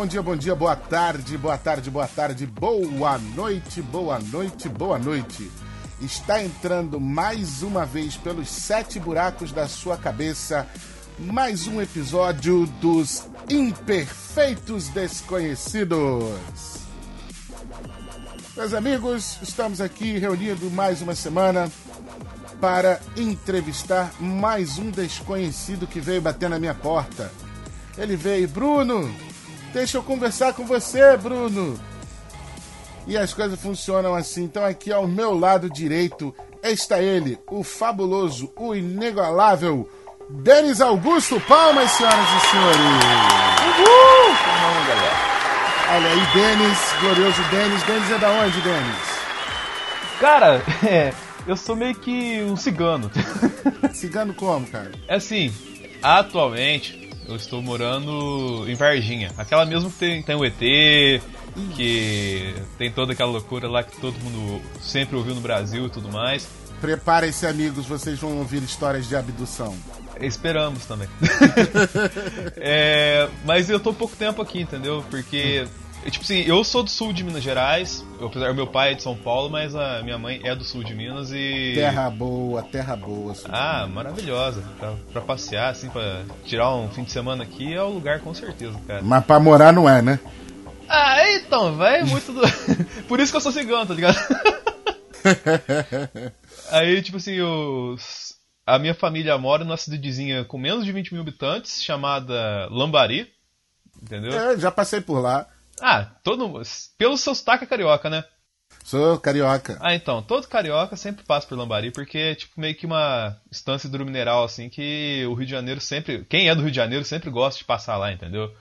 Bom dia, bom dia, boa tarde, boa tarde, boa tarde, boa noite, boa noite, boa noite. Está entrando mais uma vez pelos sete buracos da sua cabeça mais um episódio dos Imperfeitos Desconhecidos. Meus amigos, estamos aqui reunidos mais uma semana para entrevistar mais um desconhecido que veio bater na minha porta. Ele veio, Bruno, deixa eu conversar com você, Bruno. E as coisas funcionam assim. Então, aqui ao meu lado direito está ele, o fabuloso, o inigualável Denis Augusto Palmas, senhoras e senhores. Uhul! Galera? Olha aí, Denis, glorioso Denis. Denis é da onde, Denis? Cara, é, eu sou meio que um cigano. Cigano como, cara? É assim, atualmente eu estou morando em Varginha. Aquela mesmo que tem, tem o ET, que tem toda aquela loucura lá que todo mundo sempre ouviu no Brasil e tudo mais. Preparem-se, amigos, vocês vão ouvir histórias de abdução. Esperamos também. é, mas eu tô pouco tempo aqui, entendeu? Porque Tipo assim, eu sou do sul de Minas Gerais, apesar meu pai é de São Paulo, mas a minha mãe é do sul de Minas e. Terra boa, terra boa. Ah, maravilhosa. Pra, pra, passear, assim, pra tirar um fim de semana aqui é o lugar com certeza, cara. Mas pra morar não é, né? Ah, então, vai muito do. Por isso que eu sou cigano, tá ligado? Aí, tipo assim, os... a minha família mora numa cidadezinha com menos de 20 mil habitantes, chamada Lambari. Entendeu? É, já passei por lá. Ah, todo pelo seu sotaque é carioca, né? Sou carioca. Ah, então, todo carioca sempre passa por Lambari, porque é tipo meio que uma instância hidromineral, assim, que o Rio de Janeiro sempre. Quem é do Rio de Janeiro sempre gosta de passar lá, entendeu?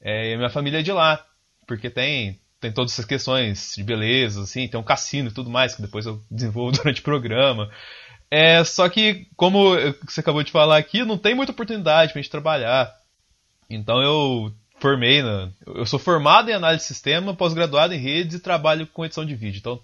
É, e a minha família é de lá, porque tem, tem todas essas questões de beleza, assim, tem um cassino e tudo mais, que depois eu desenvolvo durante o programa. É, só que, como você acabou de falar aqui, não tem muita oportunidade pra gente trabalhar. Então eu formei na. Eu sou formado em análise de sistema, pós-graduado em redes e trabalho com edição de vídeo. Então.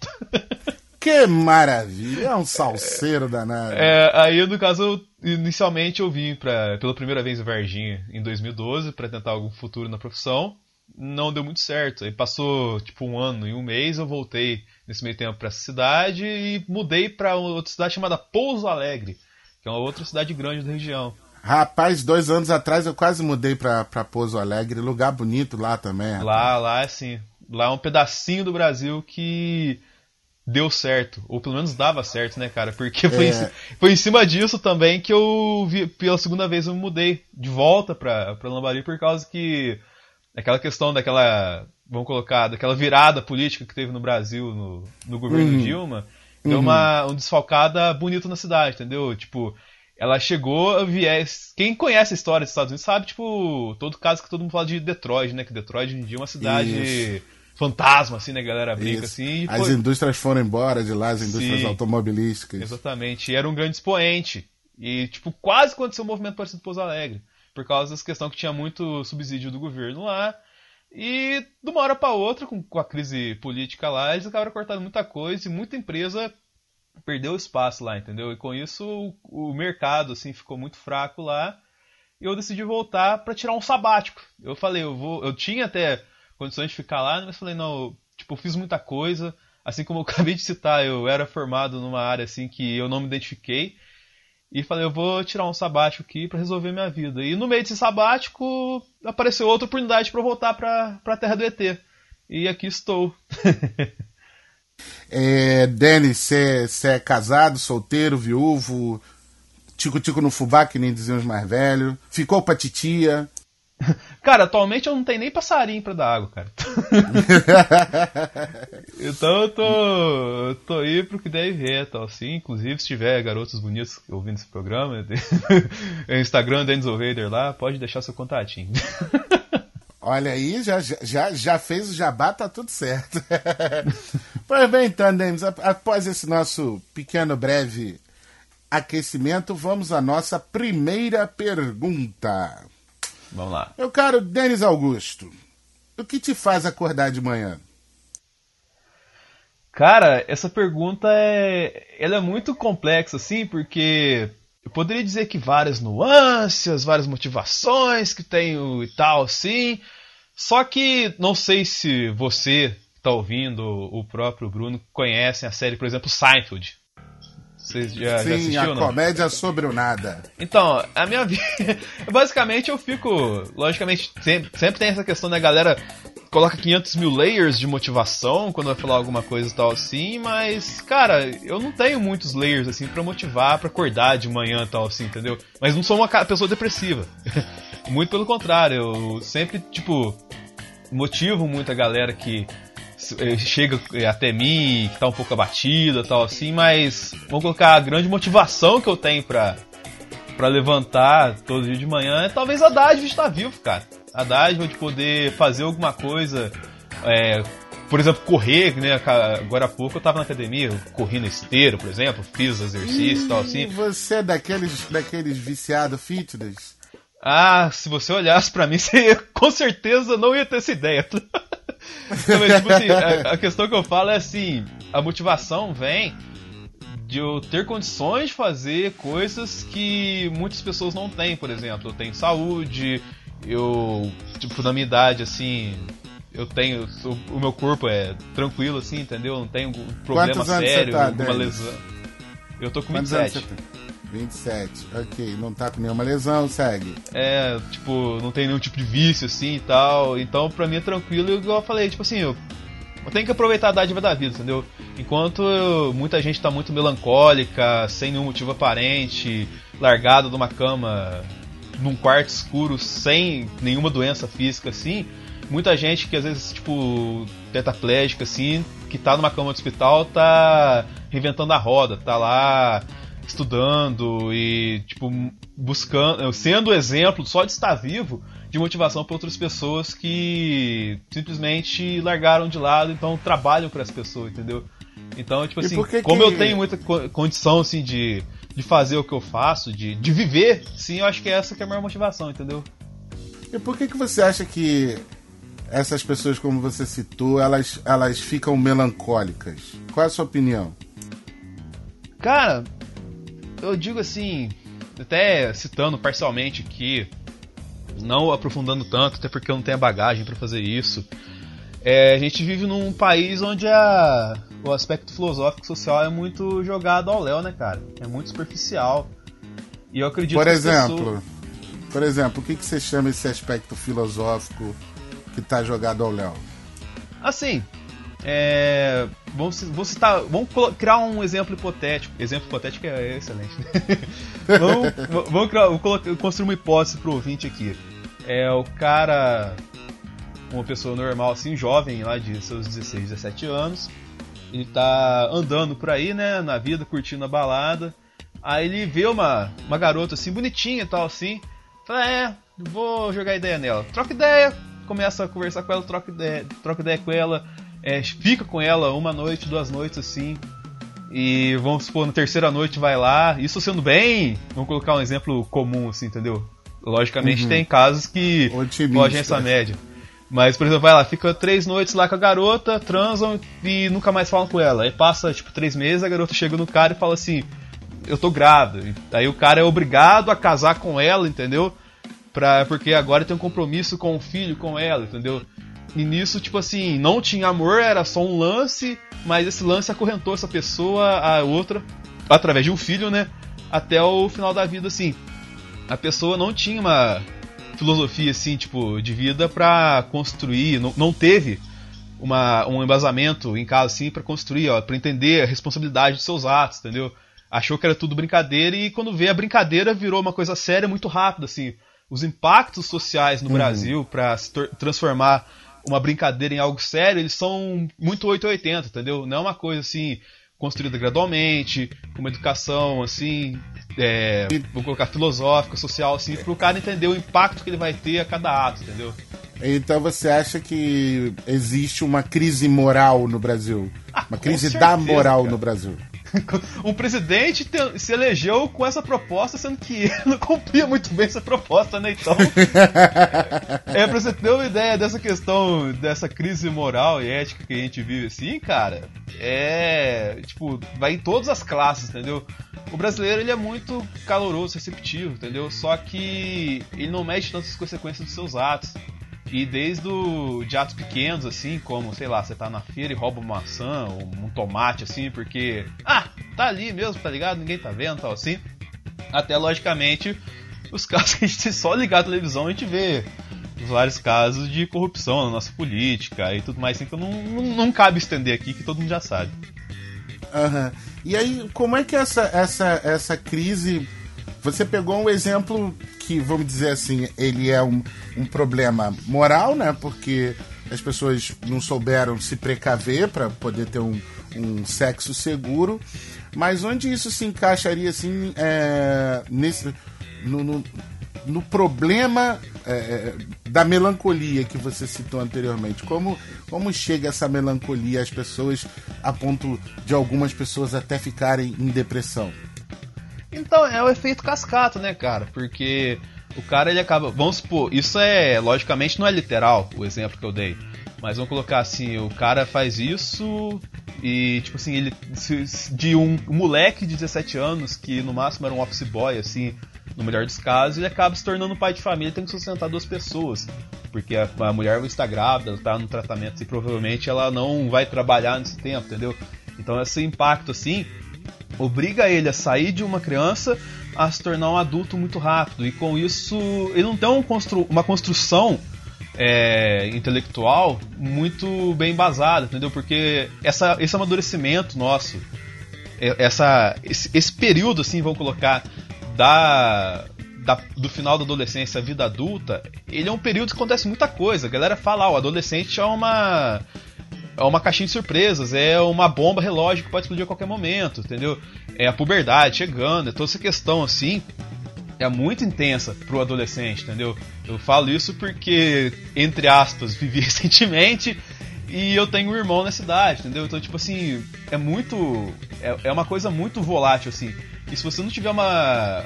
que maravilha! É um salseiro danado. É, aí, no caso, inicialmente eu vim pra, pela primeira vez em Varginha em 2012 para tentar algum futuro na profissão. Não deu muito certo. Aí passou tipo um ano e um mês, eu voltei nesse meio tempo para essa cidade e mudei para outra cidade chamada Pouso Alegre, que é uma outra cidade grande da região. Rapaz, dois anos atrás eu quase mudei pra, pra Pouso Alegre, lugar bonito lá também. Rapaz. Lá, lá é assim. Lá é um pedacinho do Brasil que deu certo, ou pelo menos dava certo, né, cara? Porque foi, é... em, foi em cima disso também que eu vi, pela segunda vez eu me mudei de volta pra, pra Lambari por causa que aquela questão daquela, vamos colocar, daquela virada política que teve no Brasil no, no governo uhum. Dilma, deu uhum. uma um desfalcada bonita na cidade, entendeu? Tipo, ela chegou a viés. Quem conhece a história dos Estados Unidos sabe, tipo, todo caso que todo mundo fala de Detroit, né? Que Detroit hoje em dia é uma cidade Isso. fantasma, assim, né? A galera brinca Isso. assim. As foi... indústrias foram embora de lá, as indústrias Sim, automobilísticas. Exatamente. E era um grande expoente. E, tipo, quase aconteceu um movimento parecido com Pouso Alegre. Por causa dessa questão que tinha muito subsídio do governo lá. E de uma hora para outra, com, com a crise política lá, eles acabaram cortando muita coisa e muita empresa perdeu espaço lá, entendeu? E com isso o, o mercado assim ficou muito fraco lá. E eu decidi voltar para tirar um sabático. Eu falei, eu vou, eu tinha até condições de ficar lá, mas falei, não, tipo, eu fiz muita coisa. Assim como eu acabei de citar, eu era formado numa área assim que eu não me identifiquei. E falei, eu vou tirar um sabático aqui para resolver minha vida. E no meio desse sabático apareceu outra oportunidade para voltar para a terra do ET. E aqui estou. É, Denis, você é casado, solteiro, viúvo, tico-tico no fubá, que nem diziam os mais velhos, ficou pra titia. Cara, atualmente eu não tenho nem passarinho pra dar água, cara. então eu tô, eu tô aí pro que deve ver, tal, assim. Inclusive, se tiver garotos bonitos ouvindo esse programa, Instagram Dennis Ovader lá, pode deixar seu contatinho. Olha aí, já, já, já fez o jabá, tá tudo certo. Pois bem, então, Denis, após esse nosso pequeno, breve aquecimento, vamos à nossa primeira pergunta. Vamos lá. Meu caro Denis Augusto, o que te faz acordar de manhã? Cara, essa pergunta é, ela é muito complexa, assim, porque eu poderia dizer que várias nuances, várias motivações que tenho e tal, sim. Só que não sei se você tá ouvindo, o próprio Bruno, conhecem a série, por exemplo, Seinfeld. Vocês já, Sim, já assistiu, a não? comédia sobre o nada. Então, a minha vida. Basicamente, eu fico. Logicamente, sempre, sempre tem essa questão da galera coloca 500 mil layers de motivação quando vai falar alguma coisa e tal assim, mas, cara, eu não tenho muitos layers assim para motivar, para acordar de manhã e tal assim, entendeu? Mas não sou uma pessoa depressiva. muito pelo contrário, eu sempre, tipo, motivo muito a galera que chega até mim, que tá um pouco abatida tal assim, mas vamos colocar a grande motivação que eu tenho pra, pra levantar todo dia de manhã é talvez a dádiva de estar vivo, cara a dádiva de poder fazer alguma coisa. É, por exemplo, correr, né? Agora há pouco eu tava na academia, corri na esteira, por exemplo, fiz exercício e tal assim. Você é daqueles, daqueles viciados fitness? Ah, se você olhasse para mim, você com certeza não ia ter essa ideia. então, mas, tipo assim, a, a, questão que eu falo é assim, a motivação vem de eu ter condições de fazer coisas que muitas pessoas não têm, por exemplo. Eu tenho saúde, eu, tipo, na minha idade, assim, eu tenho. O meu corpo é tranquilo, assim, entendeu? Não tenho problema Quantos sério, tá, alguma lesão. Eu tô com Quantos 27. 27, ok, não tá com nenhuma lesão, segue. É, tipo, não tem nenhum tipo de vício assim e tal. Então pra mim é tranquilo igual eu falei, tipo assim, eu, eu tenho que aproveitar a dádiva da vida, entendeu? Enquanto eu, muita gente tá muito melancólica, sem nenhum motivo aparente, largado de uma cama num quarto escuro sem nenhuma doença física assim, muita gente que às vezes, tipo, tetraplégica assim, que tá numa cama de hospital, tá reinventando a roda, tá lá estudando e, tipo, buscando, sendo exemplo só de estar vivo de motivação para outras pessoas que simplesmente largaram de lado, então trabalham para as pessoas, entendeu? Então, tipo assim, como que... eu tenho muita condição assim de de fazer o que eu faço, de, de viver, sim, eu acho que é essa que é a maior motivação, entendeu? E por que, que você acha que essas pessoas, como você citou, elas, elas ficam melancólicas? Qual é a sua opinião? Cara, eu digo assim, até citando parcialmente aqui, não aprofundando tanto, até porque eu não tenho a bagagem para fazer isso. É, a gente vive num país onde a, o aspecto filosófico social é muito jogado ao léu, né, cara? É muito superficial. E eu acredito Por exemplo, pessoas... por exemplo, o que, que você chama esse aspecto filosófico que tá jogado ao léu? Assim, é, vamos, vamos, citar, vamos criar um exemplo hipotético. Exemplo hipotético é excelente. vamos, vamos, criar, vamos construir uma hipótese pro ouvinte aqui. É o cara, uma pessoa normal, assim, jovem, lá de seus 16, 17 anos, ele tá andando por aí, né, na vida, curtindo a balada. Aí ele vê uma, uma garota assim, bonitinha e tal, assim. Fala, é, vou jogar ideia nela. Troca ideia, começa a conversar com ela, troca ideia, troca ideia com ela, é, fica com ela uma noite, duas noites assim. E vamos supor, na terceira noite vai lá. Isso sendo bem. Vamos colocar um exemplo comum, assim, entendeu? Logicamente uhum. tem casos que fogem essa média. Mas, por exemplo, vai lá, fica três noites lá com a garota, transam e nunca mais falam com ela. Aí passa, tipo, três meses, a garota chega no cara e fala assim: Eu tô grávida. Aí o cara é obrigado a casar com ela, entendeu? Pra, porque agora tem um compromisso com o filho, com ela, entendeu? E nisso, tipo assim, não tinha amor, era só um lance, mas esse lance acorrentou essa pessoa a outra, através de um filho, né? Até o final da vida, assim. A pessoa não tinha uma filosofia assim, tipo, de vida para construir, não, não teve uma, um embasamento em casa assim para construir, ó, para entender a responsabilidade de seus atos, entendeu? Achou que era tudo brincadeira e quando vê a brincadeira virou uma coisa séria muito rápido assim. Os impactos sociais no uhum. Brasil para se transformar uma brincadeira em algo sério, eles são muito 880, entendeu? Não é uma coisa assim construída gradualmente, com uma educação assim é, vou colocar filosófica, social, assim, para o cara entender o impacto que ele vai ter a cada ato, entendeu? Então você acha que existe uma crise moral no Brasil? Ah, uma crise certeza, da moral cara. no Brasil? um presidente te, se elegeu com essa proposta, sendo que ele não cumpria muito bem essa proposta, né? Então. é, pra você ter uma ideia dessa questão, dessa crise moral e ética que a gente vive assim, cara, é. Tipo, vai em todas as classes, entendeu? O brasileiro ele é muito caloroso, receptivo, entendeu? Só que ele não mede tantas consequências dos seus atos. E desde o, de atos pequenos, assim, como, sei lá, você tá na feira e rouba uma maçã ou um tomate, assim, porque. Ah, tá ali mesmo, tá ligado? Ninguém tá vendo, tal assim. Até, logicamente, os casos que a gente só ligar a televisão a gente vê vários casos de corrupção na nossa política e tudo mais assim, que não, não, não cabe estender aqui, que todo mundo já sabe. Uhum. E aí, como é que essa, essa, essa crise. Você pegou um exemplo que, vamos dizer assim, ele é um, um problema moral, né? Porque as pessoas não souberam se precaver para poder ter um, um sexo seguro. Mas onde isso se encaixaria assim é, nesse, no, no, no problema é, é, da melancolia que você citou anteriormente. Como, como chega essa melancolia às pessoas a ponto de algumas pessoas até ficarem em depressão? Então, é o efeito cascata, né, cara? Porque o cara ele acaba. Vamos supor, isso é. Logicamente não é literal o exemplo que eu dei. Mas vamos colocar assim: o cara faz isso e, tipo assim, ele. De um moleque de 17 anos que no máximo era um office boy, assim no melhor dos casos, ele acaba se tornando pai de família e tem que sustentar duas pessoas. Porque a, a mulher está grávida, está no tratamento e provavelmente ela não vai trabalhar nesse tempo, entendeu? Então esse impacto assim obriga ele a sair de uma criança a se tornar um adulto muito rápido. E com isso ele não tem um constru uma construção é, intelectual muito bem embasada, entendeu? Porque essa, esse amadurecimento nosso, essa, esse, esse período, assim, vamos colocar, da, da, do final da adolescência à vida adulta, ele é um período que acontece muita coisa. A galera fala, ah, o adolescente é uma. É uma caixinha de surpresas, é uma bomba relógio que pode explodir a qualquer momento, entendeu? É a puberdade chegando, é toda essa questão assim é muito intensa pro adolescente, entendeu? Eu falo isso porque, entre aspas, vivi recentemente e eu tenho um irmão na cidade, entendeu? Então, tipo assim, é muito. É, é uma coisa muito volátil, assim. E se você não tiver uma,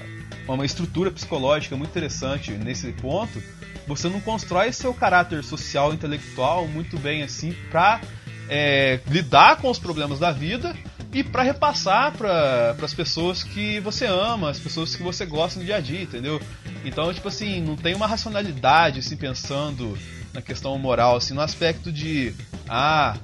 uma estrutura psicológica muito interessante nesse ponto, você não constrói seu caráter social, intelectual muito bem assim pra é, lidar com os problemas da vida e para repassar para as pessoas que você ama, as pessoas que você gosta no dia a dia, entendeu? Então, tipo assim, não tem uma racionalidade assim pensando na questão moral, assim, no aspecto de ah,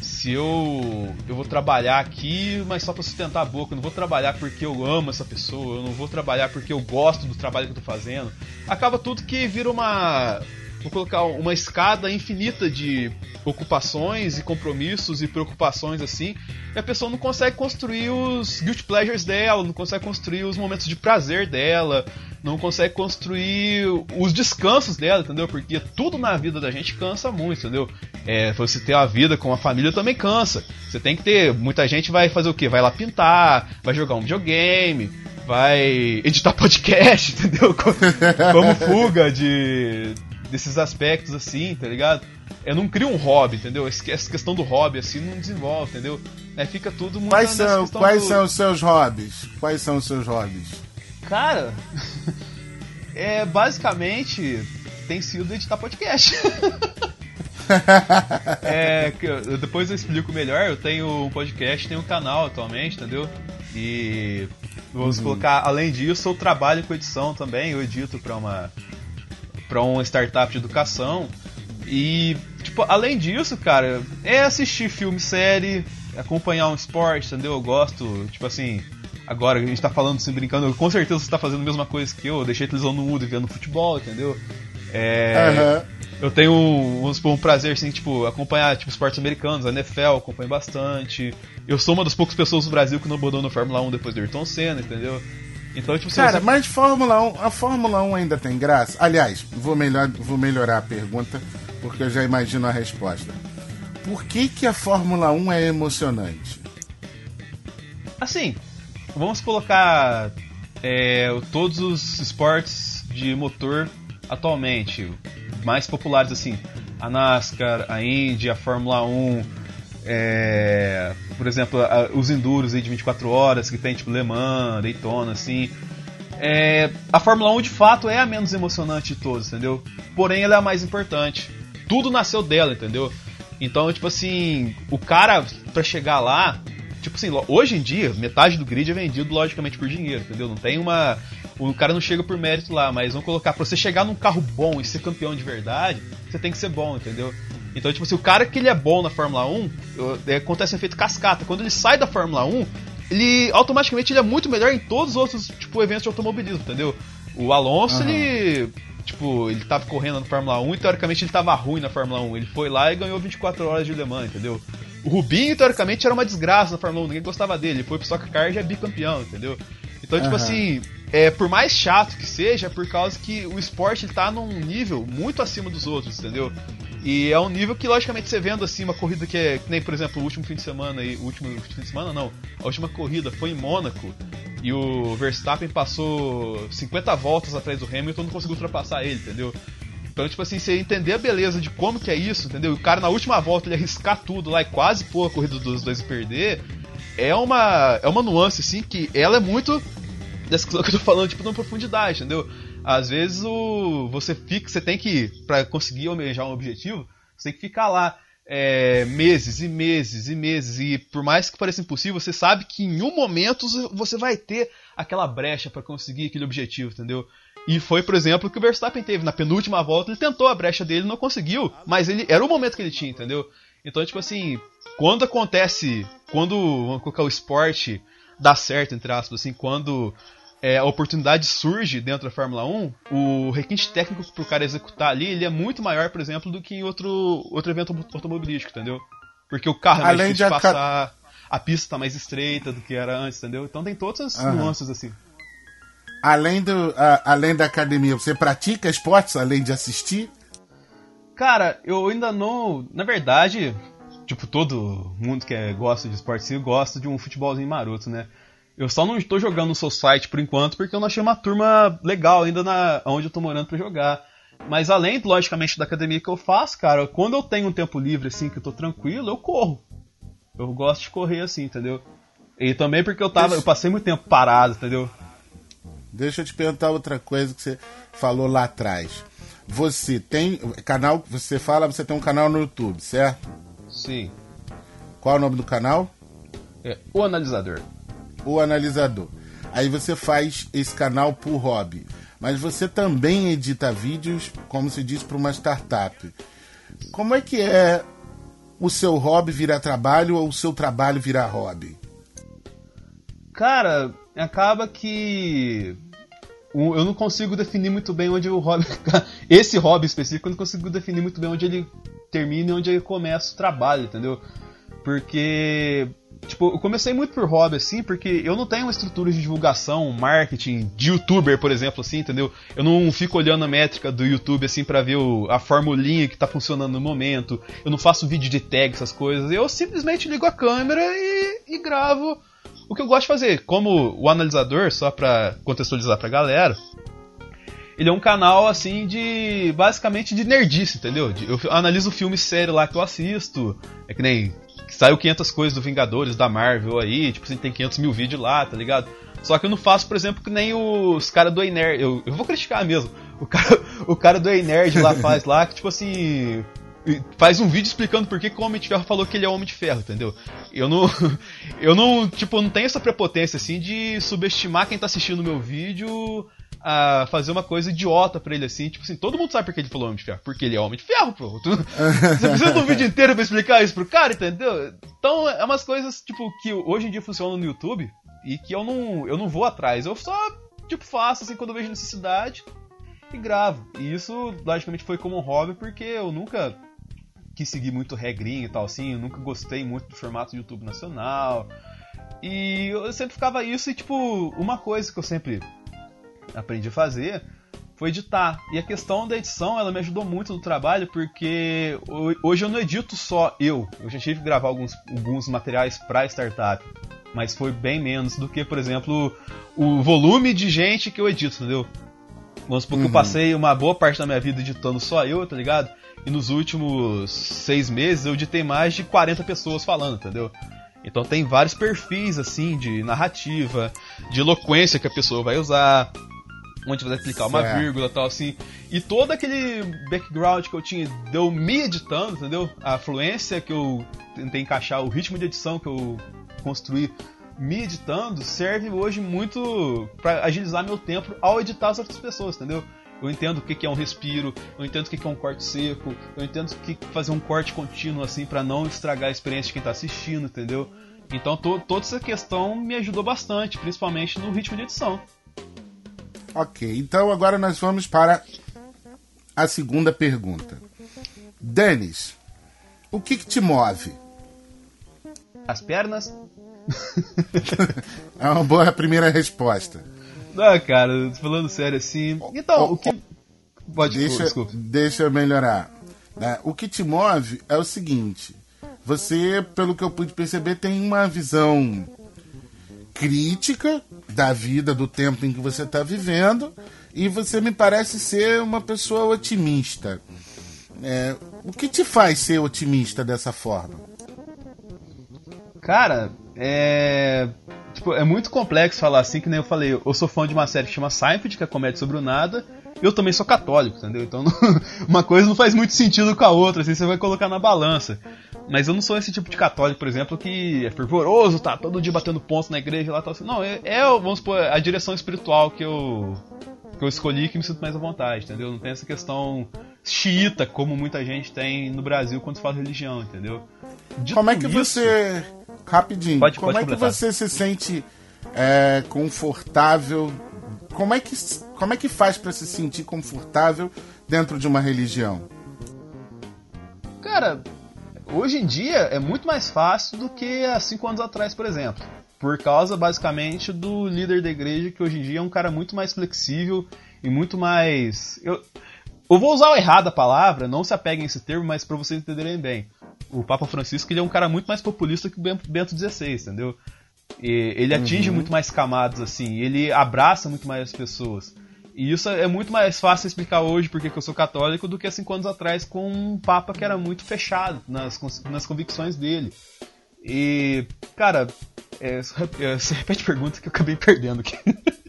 se eu eu vou trabalhar aqui, mas só para sustentar a boca, eu não vou trabalhar porque eu amo essa pessoa, eu não vou trabalhar porque eu gosto do trabalho que eu tô fazendo. Acaba tudo que vira uma vou colocar uma escada infinita de ocupações e compromissos e preocupações assim, e a pessoa não consegue construir os guilt pleasures dela, não consegue construir os momentos de prazer dela, não consegue construir os descansos dela, entendeu? Porque tudo na vida da gente cansa muito, entendeu? É, você ter a vida com a família também cansa. Você tem que ter. Muita gente vai fazer o quê? Vai lá pintar, vai jogar um videogame, vai editar podcast, entendeu? Como fuga de desses aspectos assim, tá ligado? Eu não crio um hobby, entendeu? Essa questão do hobby assim não desenvolve, entendeu? É, fica tudo muito Quais são, quais do... são os seus hobbies? Quais são os seus hobbies? Cara, é basicamente tem sido editar podcast. é, depois eu explico melhor. Eu tenho um podcast, tenho um canal atualmente, entendeu? E vamos uhum. colocar, além disso, eu trabalho com edição também. Eu edito para uma para uma startup de educação. E, tipo, além disso, cara, é assistir filme, série, acompanhar um esporte, entendeu? Eu gosto, tipo assim, agora a gente tá falando assim, brincando, com certeza você tá fazendo a mesma coisa que eu, eu deixei a televisão no mudo e vendo futebol, entendeu? É, uhum. Eu tenho, vamos supor, um prazer, assim, tipo, acompanhar, tipo, esportes americanos, a NFL, acompanho bastante. Eu sou uma das poucas pessoas no Brasil que não abandonou Fórmula 1 depois do Ayrton Senna, entendeu? Então, tipo, Cara, você... mas Fórmula 1, a Fórmula 1 ainda tem graça? Aliás, vou, melhor, vou melhorar a pergunta, porque eu já imagino a resposta. Por que, que a Fórmula 1 é emocionante? Assim, vamos colocar é, todos os esportes de motor atualmente, mais populares assim, a NASCAR, a Indy, a Fórmula 1, é, por exemplo, a, os enduros aí de 24 horas, que tem tipo Le Mans, Daytona, assim. É, a Fórmula 1 de fato é a menos emocionante de todos, entendeu? Porém, ela é a mais importante. Tudo nasceu dela, entendeu? Então, tipo assim, o cara, pra chegar lá, tipo assim, hoje em dia, metade do grid é vendido logicamente por dinheiro, entendeu? Não tem uma. O cara não chega por mérito lá, mas vamos colocar, pra você chegar num carro bom e ser campeão de verdade, você tem que ser bom, entendeu? Então, tipo assim, o cara que ele é bom na Fórmula 1, é, acontece um efeito cascata. Quando ele sai da Fórmula 1, ele automaticamente ele é muito melhor em todos os outros tipo, eventos de automobilismo, entendeu? O Alonso, uhum. ele. Tipo, ele tava correndo na Fórmula 1 e teoricamente ele tava ruim na Fórmula 1. Ele foi lá e ganhou 24 horas de Le Mans, entendeu? O Rubinho, teoricamente, era uma desgraça na Fórmula 1, ninguém gostava dele. Ele foi pro Stock Car e já é bicampeão, entendeu? Então, tipo uhum. assim, é, por mais chato que seja, é por causa que o esporte ele tá num nível muito acima dos outros, entendeu? E é um nível que, logicamente, você vendo assim uma corrida que é. Que nem, por exemplo, o último fim de semana e. O último fim de semana não. A última corrida foi em Mônaco. E o Verstappen passou 50 voltas atrás do Hamilton e não conseguiu ultrapassar ele, entendeu? Então, tipo assim, você entender a beleza de como que é isso, entendeu? O cara na última volta ele arriscar tudo lá e quase pôr a corrida dos dois e perder, é uma, é uma nuance, assim, que ela é muito dessa que eu tô falando, tipo, na profundidade, entendeu? Às vezes o, você fica, você tem que, para conseguir almejar um objetivo, você tem que ficar lá é, meses e meses e meses, e por mais que pareça impossível, você sabe que em um momento você vai ter aquela brecha para conseguir aquele objetivo, entendeu? E foi, por exemplo, o que o Verstappen teve. Na penúltima volta, ele tentou a brecha dele, não conseguiu, mas ele era o momento que ele tinha, entendeu? Então, tipo assim, quando acontece, quando vamos colocar o esporte dá certo, entre aspas, assim, quando é, a oportunidade surge dentro da Fórmula 1, o requinte técnico para o cara executar ali, ele é muito maior, por exemplo, do que em outro, outro evento automobilístico, entendeu? Porque o carro é mais Além de passar, a pista está mais estreita do que era antes, entendeu? Então tem todas as uhum. nuances assim além, do, a, além da academia, você pratica esportes além de assistir? Cara, eu ainda não. Na verdade, tipo, todo mundo que é, gosta de esporte sim, gosta de um futebolzinho maroto, né? Eu só não estou jogando no Society por enquanto porque eu não achei uma turma legal ainda na onde eu tô morando para jogar. Mas além, logicamente, da academia que eu faço, cara, quando eu tenho um tempo livre assim, que eu tô tranquilo, eu corro. Eu gosto de correr assim, entendeu? E também porque eu tava, eu passei muito tempo parado, entendeu? Deixa eu te perguntar outra coisa que você falou lá atrás. Você tem canal, você fala, você tem um canal no YouTube, certo? Sim. Qual é o nome do canal? É O Analisador. O Analisador. Aí você faz esse canal por hobby. Mas você também edita vídeos, como se diz, para uma startup. Como é que é o seu hobby virar trabalho ou o seu trabalho virar hobby? Cara, acaba que eu não consigo definir muito bem onde o hobby. Esse hobby específico, eu não consigo definir muito bem onde ele termina e onde ele começa o trabalho, entendeu? Porque. Tipo, eu comecei muito por hobby, assim, porque eu não tenho uma estrutura de divulgação, marketing, de youtuber, por exemplo, assim, entendeu? Eu não fico olhando a métrica do YouTube, assim, para ver o, a formulinha que tá funcionando no momento. Eu não faço vídeo de tag, essas coisas. Eu simplesmente ligo a câmera e, e gravo o que eu gosto de fazer, como o analisador, só para contextualizar pra galera, ele é um canal assim de basicamente de nerdice, entendeu? Eu analiso filme sério lá que eu assisto, é que nem saiu 500 coisas do Vingadores da Marvel aí, tipo assim, tem 500 mil vídeos lá, tá ligado? Só que eu não faço, por exemplo, que nem os caras do Nerd. Eu, eu vou criticar mesmo. O cara, o cara do Nerd lá faz lá, que tipo assim faz um vídeo explicando por que, que o Homem de Ferro falou que ele é Homem de Ferro, entendeu? Eu não. Eu não, tipo, não tenho essa prepotência assim de subestimar quem tá assistindo o meu vídeo a fazer uma coisa idiota pra ele assim. Tipo assim, todo mundo sabe por que ele falou Homem de Ferro. Porque ele é Homem de Ferro, pô. Tu, você precisa de um vídeo inteiro pra explicar isso pro cara, entendeu? Então é umas coisas, tipo, que hoje em dia funcionam no YouTube e que eu não, eu não vou atrás. Eu só, tipo, faço assim quando eu vejo necessidade e gravo. E isso, logicamente, foi como um hobby porque eu nunca quis seguir muito regrinha e tal, assim. Eu nunca gostei muito do formato do YouTube nacional. E eu sempre ficava isso e, tipo, uma coisa que eu sempre aprendi a fazer foi editar. E a questão da edição, ela me ajudou muito no trabalho, porque hoje eu não edito só eu. Eu já tive que gravar alguns, alguns materiais para startup. Mas foi bem menos do que, por exemplo, o volume de gente que eu edito, entendeu? Vamos supor uhum. que eu uhum. passei uma boa parte da minha vida editando só eu, tá ligado? E nos últimos seis meses eu editei mais de 40 pessoas falando, entendeu? Então tem vários perfis, assim, de narrativa, de eloquência que a pessoa vai usar, onde vai explicar uma vírgula tal, assim. E todo aquele background que eu tinha deu me editando, entendeu? A fluência que eu tentei encaixar, o ritmo de edição que eu construir meditando serve hoje muito para agilizar meu tempo ao editar as outras pessoas, entendeu? Eu entendo o que é um respiro, eu entendo o que é um corte seco, eu entendo o que fazer um corte contínuo assim para não estragar a experiência de quem está assistindo, entendeu? Então to, toda essa questão me ajudou bastante, principalmente no ritmo de edição. Ok, então agora nós vamos para a segunda pergunta. Denis, o que, que te move? As pernas? é uma boa primeira resposta. Não, cara, falando sério assim. Então, oh, o que. Pode deixa, desculpa. Deixa eu melhorar. Né? O que te move é o seguinte: você, pelo que eu pude perceber, tem uma visão crítica da vida, do tempo em que você está vivendo, e você me parece ser uma pessoa otimista. É, o que te faz ser otimista dessa forma? Cara, é. Tipo, é muito complexo falar assim, que nem eu falei. Eu sou fã de uma série que chama Seinfeld, que é comédia sobre o nada. Eu também sou católico, entendeu? Então não, uma coisa não faz muito sentido com a outra, assim, você vai colocar na balança. Mas eu não sou esse tipo de católico, por exemplo, que é fervoroso, tá todo dia batendo pontos na igreja lá, tal. Assim. Não, é, é, vamos supor, a direção espiritual que eu que eu escolhi que me sinto mais à vontade, entendeu? Não tem essa questão xiita como muita gente tem no Brasil quando se fala religião, entendeu? Dito como é que isso, você rapidinho, pode, como pode é completar. que você se sente é, confortável? Como é que como é que faz para se sentir confortável dentro de uma religião? Cara, hoje em dia é muito mais fácil do que há cinco anos atrás, por exemplo. Por causa, basicamente, do líder da igreja, que hoje em dia é um cara muito mais flexível e muito mais. Eu, eu vou usar errado a palavra, não se apeguem a esse termo, mas para vocês entenderem bem. O Papa Francisco ele é um cara muito mais populista que o Bento XVI, entendeu? E ele atinge uhum. muito mais camadas, assim, ele abraça muito mais as pessoas. E isso é muito mais fácil explicar hoje porque eu sou católico do que há cinco anos atrás com um Papa que era muito fechado nas, nas convicções dele. E, cara, é, é, você repete a pergunta que eu acabei perdendo aqui.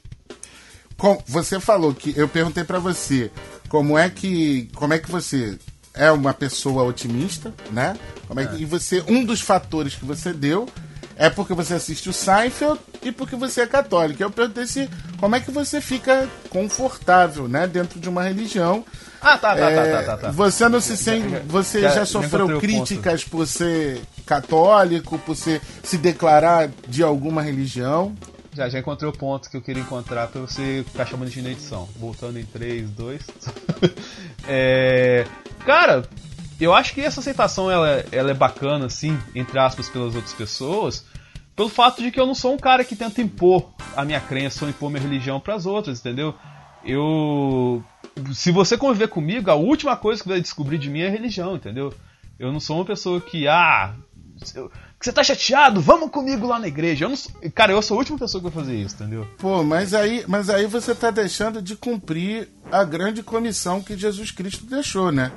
Com, você falou que eu perguntei para você como é que como é que você é uma pessoa otimista, né? Como é que, é. E você um dos fatores que você deu é porque você assiste o Seinfeld e porque você é católico. Eu perguntei se como é que você fica confortável, né, dentro de uma religião. Ah, tá, tá, é, tá, tá, tá, Você não se sente, você já, já sofreu críticas por ser católico, por ser, se declarar de alguma religião? Já, já encontrei o ponto que eu queria encontrar para você ficar chamando de na edição. Voltando em 3, 2. é, cara, eu acho que essa aceitação ela, ela é bacana, assim, entre aspas, pelas outras pessoas, pelo fato de que eu não sou um cara que tenta impor a minha crença ou impor minha religião para as outras, entendeu? Eu. Se você conviver comigo, a última coisa que vai descobrir de mim é religião, entendeu? Eu não sou uma pessoa que, ah, você tá chateado? Vamos comigo lá na igreja. Eu não sou... Cara, eu sou a última pessoa que vai fazer isso, entendeu? Pô, mas aí, mas aí você tá deixando de cumprir a grande comissão que Jesus Cristo deixou, né?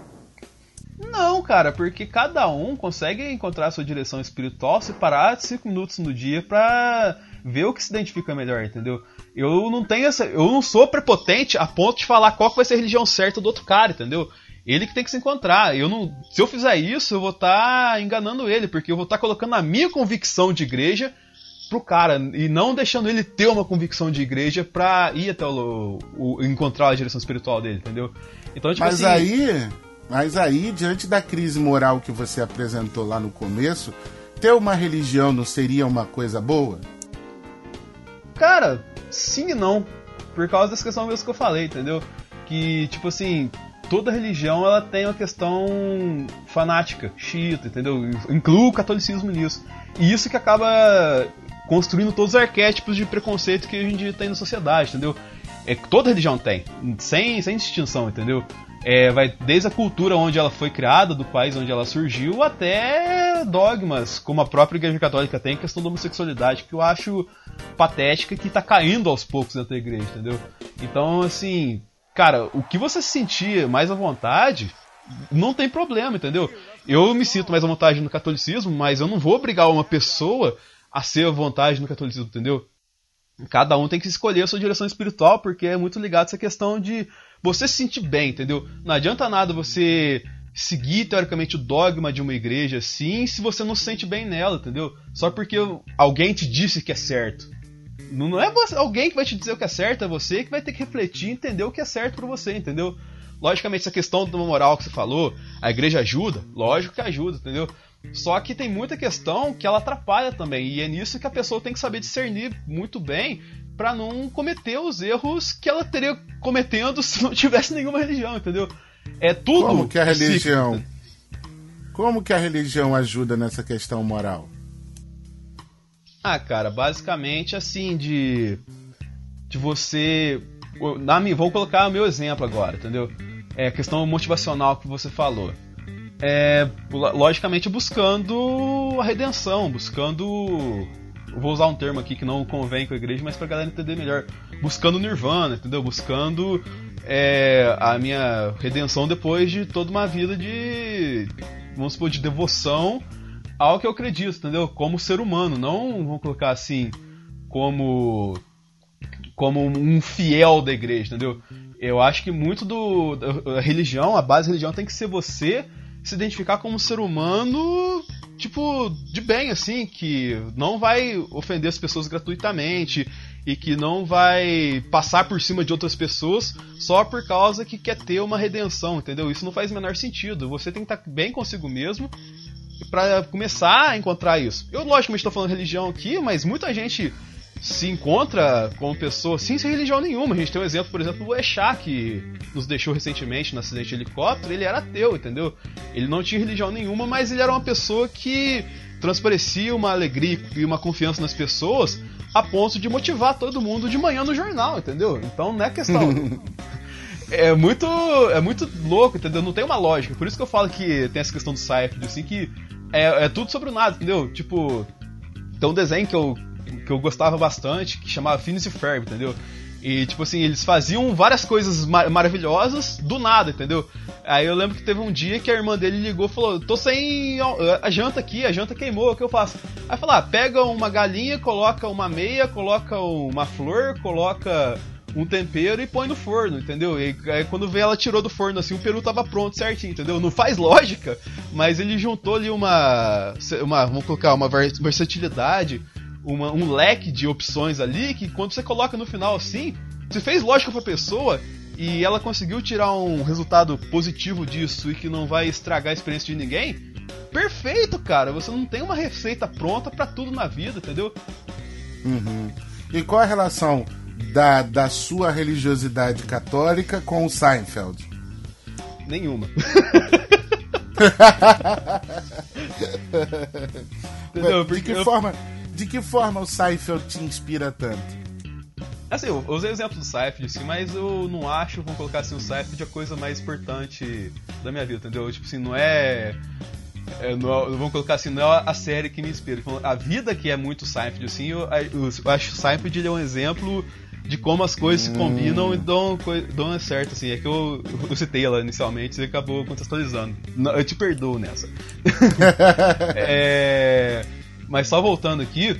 Não, cara, porque cada um consegue encontrar a sua direção espiritual, separar cinco minutos no dia pra ver o que se identifica melhor, entendeu? Eu não tenho essa. Eu não sou prepotente a ponto de falar qual vai ser a religião certa do outro cara, entendeu? Ele que tem que se encontrar. Eu não, se eu fizer isso, eu vou estar tá enganando ele, porque eu vou estar tá colocando a minha convicção de igreja pro cara e não deixando ele ter uma convicção de igreja pra ir até o, o encontrar a direção espiritual dele, entendeu? Então, tipo Mas assim, aí mas aí, diante da crise moral que você apresentou lá no começo, ter uma religião não seria uma coisa boa? Cara, sim e não. Por causa dessa questão mesmo que eu falei, entendeu? Que, tipo assim, toda religião ela tem uma questão fanática, xiita, entendeu? Inclui o catolicismo nisso. E isso que acaba construindo todos os arquétipos de preconceito que a gente tem na sociedade, entendeu? É, toda religião tem, sem, sem distinção, entendeu? É, vai desde a cultura onde ela foi criada, do país onde ela surgiu, até dogmas, como a própria Igreja Católica tem, questão da homossexualidade, que eu acho patética que tá caindo aos poucos dentro da igreja, entendeu? Então, assim, cara, o que você se sentir mais à vontade, não tem problema, entendeu? Eu me sinto mais à vontade no catolicismo, mas eu não vou obrigar uma pessoa a ser à vontade no catolicismo, entendeu? Cada um tem que escolher a sua direção espiritual, porque é muito ligado a essa questão de você se sentir bem, entendeu? Não adianta nada você seguir teoricamente o dogma de uma igreja assim se você não se sente bem nela, entendeu? Só porque alguém te disse que é certo. Não é você, alguém que vai te dizer o que é certo, é você que vai ter que refletir e entender o que é certo para você, entendeu? Logicamente, essa questão da moral que você falou, a igreja ajuda? Lógico que ajuda, entendeu? Só que tem muita questão que ela atrapalha também, e é nisso que a pessoa tem que saber discernir muito bem para não cometer os erros que ela teria cometendo se não tivesse nenhuma religião, entendeu? É tudo. Como que a religião? Como que a religião ajuda nessa questão moral? Ah, cara, basicamente assim de de você na minha, vou colocar o meu exemplo agora, entendeu? É a questão motivacional que você falou. É, logicamente buscando a redenção, buscando vou usar um termo aqui que não convém com a igreja, mas pra galera entender melhor. Buscando nirvana, entendeu? Buscando é, a minha redenção depois de toda uma vida de. Vamos supor, de devoção ao que eu acredito, entendeu? Como ser humano, não vamos colocar assim, como. como um fiel da igreja, entendeu? Eu acho que muito do. da religião, a base da religião tem que ser você se identificar como um ser humano tipo, de bem, assim, que não vai ofender as pessoas gratuitamente e que não vai passar por cima de outras pessoas só por causa que quer ter uma redenção, entendeu? Isso não faz o menor sentido. Você tem que estar bem consigo mesmo para começar a encontrar isso. Eu, logicamente, estou falando religião aqui, mas muita gente se encontra como pessoa sem religião nenhuma. A gente tem um exemplo, por exemplo, do Exá, que nos deixou recentemente no acidente de helicóptero. Ele era ateu, entendeu? Ele não tinha religião nenhuma, mas ele era uma pessoa que transparecia uma alegria e uma confiança nas pessoas a ponto de motivar todo mundo de manhã no jornal, entendeu? Então não é questão. é muito é muito louco, entendeu? Não tem uma lógica. Por isso que eu falo que tem essa questão do Cypher, assim, que é, é tudo sobre o nada, entendeu? Tipo, tem um desenho que eu que eu gostava bastante, que chamava Phineas e Ferb, entendeu? E, tipo assim, eles faziam várias coisas mar maravilhosas do nada, entendeu? Aí eu lembro que teve um dia que a irmã dele ligou e falou: tô sem a janta aqui, a janta queimou, o que eu faço? Aí falou: ah, pega uma galinha, coloca uma meia, coloca uma flor, coloca um tempero e põe no forno, entendeu? E aí quando veio ela tirou do forno assim, o peru tava pronto certinho, entendeu? Não faz lógica, mas ele juntou ali uma, uma vamos colocar uma versatilidade uma, um leque de opções ali que quando você coloca no final assim, você fez lógica pra pessoa e ela conseguiu tirar um resultado positivo disso e que não vai estragar a experiência de ninguém, perfeito, cara. Você não tem uma receita pronta para tudo na vida, entendeu? Uhum. E qual a relação da, da sua religiosidade católica com o Seinfeld? Nenhuma. Entendeu? De que eu... forma de que forma o Seinfeld te inspira tanto? Assim, eu usei o exemplo do Seinfeld, assim, mas eu não acho, vamos colocar assim, o Seinfeld a coisa mais importante da minha vida, entendeu? Tipo assim, não é... É, não, é, vamos colocar assim, não é a série que me inspira. A vida que é muito Seinfeld, assim, eu, eu, eu acho que o Seinfeld é um exemplo de como as coisas hum. se combinam e dão, dão certo, assim. É que eu, eu citei ela inicialmente e acabou contextualizando. Eu te perdoo nessa. é... Mas só voltando aqui,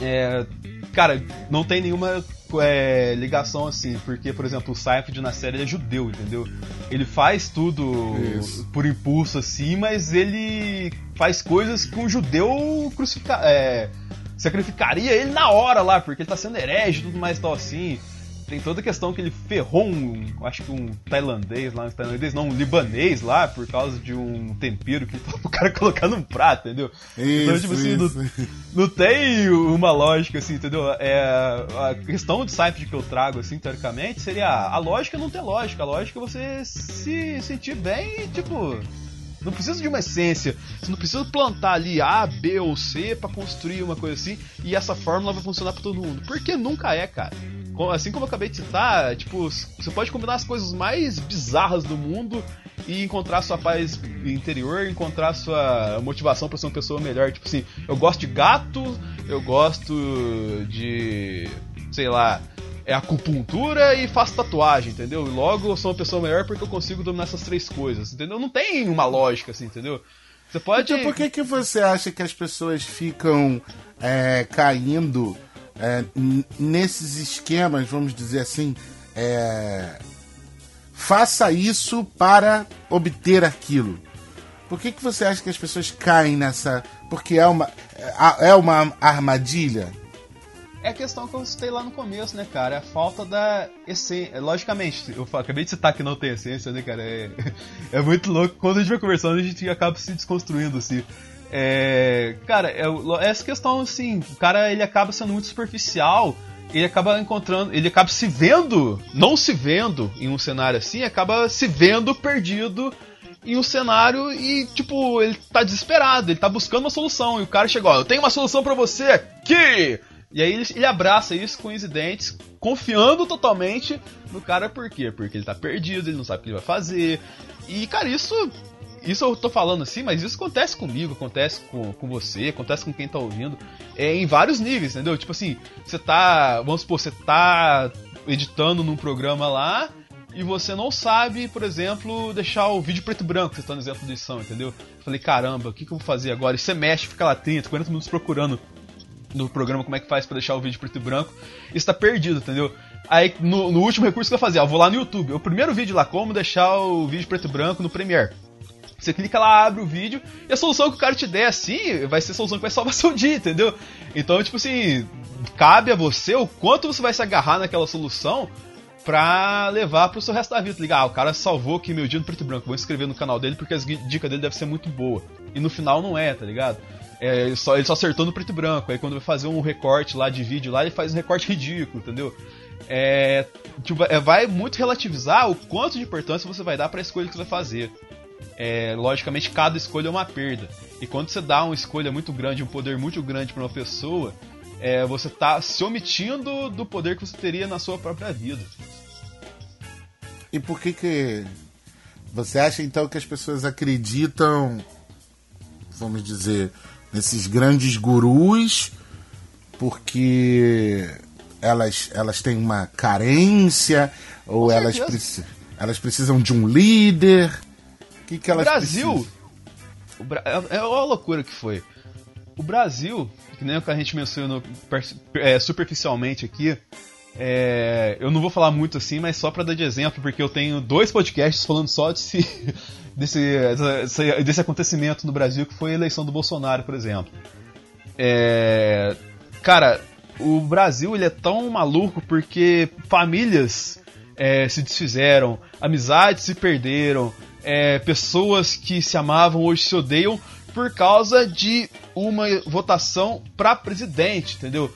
é, cara, não tem nenhuma é, ligação assim, porque, por exemplo, o Seinfeld na série é judeu, entendeu? Ele faz tudo Isso. por impulso assim, mas ele faz coisas que um judeu crucifica, é, sacrificaria ele na hora lá, porque ele tá sendo herege e tudo mais tal assim tem toda a questão que ele ferrou um, acho que um tailandês lá, um tailandês não, um libanês lá, por causa de um tempero que ele falou pro cara colocar num prato, entendeu? Isso, então, tipo assim, não, não, tem uma lógica, assim, entendeu? É, a questão de Seinfeld que eu trago, assim, teoricamente, seria a lógica não tem lógica, a lógica é você se sentir bem e, tipo, não precisa de uma essência. Você não precisa plantar ali A, B ou C para construir uma coisa assim e essa fórmula vai funcionar para todo mundo. Porque nunca é, cara. Assim como eu acabei de citar, tipo, você pode combinar as coisas mais bizarras do mundo e encontrar sua paz interior, encontrar sua motivação para ser uma pessoa melhor. Tipo assim, eu gosto de gato, eu gosto de. sei lá é acupuntura e faço tatuagem, entendeu? E logo eu sou uma pessoa melhor porque eu consigo dominar essas três coisas, entendeu? Não tem uma lógica assim, entendeu? Você pode. Então por que, que você acha que as pessoas ficam é, caindo é, nesses esquemas, vamos dizer assim, é, faça isso para obter aquilo. Por que, que você acha que as pessoas caem nessa. Porque é uma, é, é uma armadilha? É a questão que eu citei lá no começo, né, cara? É a falta da essência. Logicamente, eu acabei de citar que não tem essência, né, cara? É, é muito louco. Quando a gente vai conversando, a gente acaba se desconstruindo, assim. É, cara, é, essa questão, assim, o cara ele acaba sendo muito superficial, ele acaba encontrando, ele acaba se vendo, não se vendo em um cenário assim, acaba se vendo perdido em um cenário e, tipo, ele tá desesperado, ele tá buscando uma solução. E o cara chegou, eu tenho uma solução para você aqui! E aí ele, ele abraça isso com os dentes, confiando totalmente no cara, por quê? Porque ele tá perdido, ele não sabe o que ele vai fazer. E, cara, isso isso eu tô falando assim, mas isso acontece comigo, acontece com, com você, acontece com quem tá ouvindo, é, em vários níveis, entendeu? Tipo assim, você tá, vamos supor, você tá editando num programa lá e você não sabe, por exemplo, deixar o vídeo preto e branco, você tá no exemplo de edição, entendeu? falei, caramba, o que, que eu vou fazer agora? E você mexe, fica lá 30, 40 minutos procurando no programa como é que faz para deixar o vídeo preto e branco, está perdido, entendeu? Aí no, no último recurso que eu fazer, eu vou lá no YouTube, o primeiro vídeo lá, como deixar o vídeo preto e branco no Premiere. Você clica lá, abre o vídeo, e a solução que o cara te der assim, vai ser a solução que vai salvar seu dia, entendeu? Então, tipo assim, cabe a você o quanto você vai se agarrar naquela solução pra levar pro seu resto da vida. Tá Ligar, ah, o cara salvou aqui meu dia no preto e branco, vou inscrever no canal dele porque as dicas dele devem ser muito boa. E no final não é, tá ligado? É, ele, só, ele só acertou no preto e branco. Aí quando vai fazer um recorte lá de vídeo lá, ele faz um recorte ridículo, entendeu? É, tipo, é, vai muito relativizar o quanto de importância você vai dar para a escolha que você vai fazer é, logicamente cada escolha é uma perda. E quando você dá uma escolha muito grande, um poder muito grande para uma pessoa, é, você está se omitindo do poder que você teria na sua própria vida. E por que que você acha então que as pessoas acreditam, vamos dizer, nesses grandes gurus porque elas, elas têm uma carência ou elas, preci elas precisam de um líder? Que, que elas o Brasil, o Bra... É, é uma loucura que foi. O Brasil, que nem o que a gente mencionou é, superficialmente aqui, é, eu não vou falar muito assim, mas só para dar de exemplo, porque eu tenho dois podcasts falando só desse, desse, desse, desse acontecimento no Brasil, que foi a eleição do Bolsonaro, por exemplo. É, cara, o Brasil ele é tão maluco porque famílias é, se desfizeram, amizades se perderam, é, pessoas que se amavam hoje se odeiam por causa de uma votação para presidente, entendeu?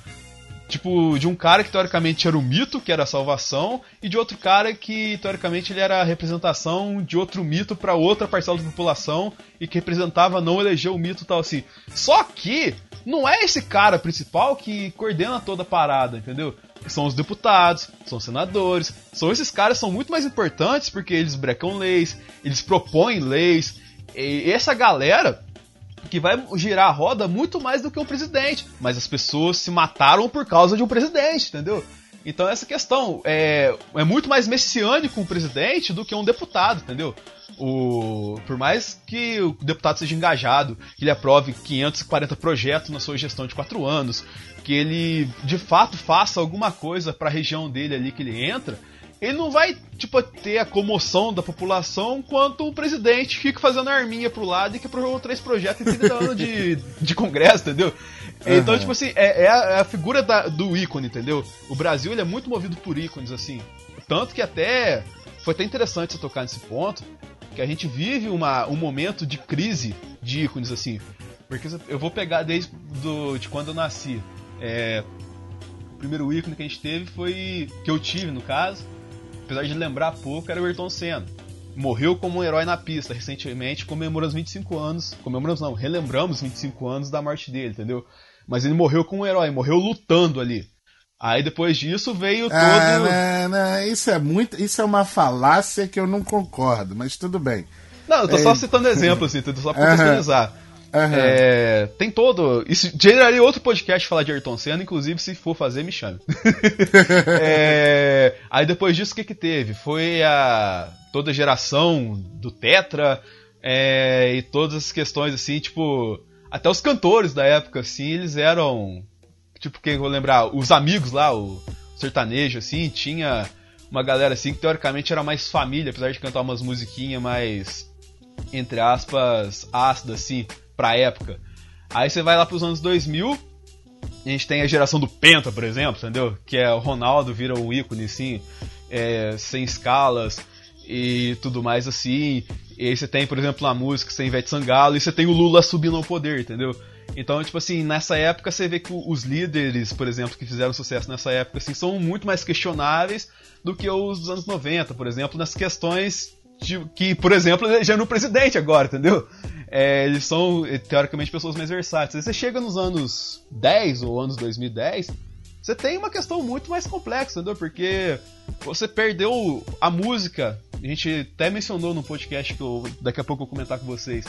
Tipo, de um cara que teoricamente era o mito, que era a salvação, e de outro cara que teoricamente ele era a representação de outro mito para outra parcela da população e que representava não eleger o mito tal assim. Só que não é esse cara principal que coordena toda a parada, entendeu? São os deputados, são os senadores, são esses caras são muito mais importantes porque eles brecam leis, eles propõem leis. E essa galera que vai girar a roda muito mais do que o presidente, mas as pessoas se mataram por causa de um presidente, entendeu? Então essa questão é, é muito mais messiânico um presidente do que um deputado, entendeu? O, por mais que o deputado seja engajado, que ele aprove 540 projetos na sua gestão de quatro anos, que ele de fato faça alguma coisa para a região dele ali que ele entra, ele não vai tipo ter a comoção da população quanto o presidente fica fazendo arminha pro lado e que aprovou três projetos em 30 anos de, de congresso, entendeu? Uhum. Então, tipo assim, é, é, a, é a, figura da, do ícone, entendeu? O Brasil ele é muito movido por ícones, assim. Tanto que até foi até interessante você tocar nesse ponto, que a gente vive uma, um momento de crise de ícones, assim. Porque eu vou pegar desde do, de quando eu nasci. É, o primeiro ícone que a gente teve foi. que eu tive, no caso, apesar de lembrar pouco, era o Ayrton Senna. Morreu como um herói na pista recentemente, comemoramos 25 anos. Comemoramos não, relembramos 25 anos da morte dele, entendeu? Mas ele morreu como um herói, morreu lutando ali. Aí depois disso veio todo. Ah, não, não, isso é muito. Isso é uma falácia que eu não concordo, mas tudo bem. Não, eu tô é... só citando exemplos, assim, só pra contextualizar. Uhum. É, tem todo. Isso geraria outro podcast falar de Ayrton Senna, inclusive se for fazer, me chame. é, aí depois disso, o que que teve? Foi a toda a geração do Tetra é, e todas as questões assim, tipo. Até os cantores da época, assim, eles eram. Tipo, quem vou lembrar? Os amigos lá, o sertanejo, assim, tinha uma galera assim que teoricamente era mais família, apesar de cantar umas musiquinhas mais, entre aspas, ácidas assim, pra época. Aí você vai lá pros anos 2000, a gente tem a geração do Penta, por exemplo, entendeu? Que é o Ronaldo vira um ícone, assim, é, sem escalas e tudo mais assim. E aí você tem, por exemplo, na música, você tem Ivete Sangalo e você tem o Lula subindo ao poder, entendeu? Então, tipo assim, nessa época você vê que os líderes, por exemplo, que fizeram sucesso nessa época, assim, são muito mais questionáveis do que os dos anos 90, por exemplo, nas questões de, que, por exemplo, elegendo o presidente agora, entendeu? É, eles são, teoricamente, pessoas mais versáteis. Você chega nos anos 10 ou anos 2010, você tem uma questão muito mais complexa, entendeu? Porque você perdeu a música. A gente até mencionou no podcast que eu, daqui a pouco eu vou comentar com vocês.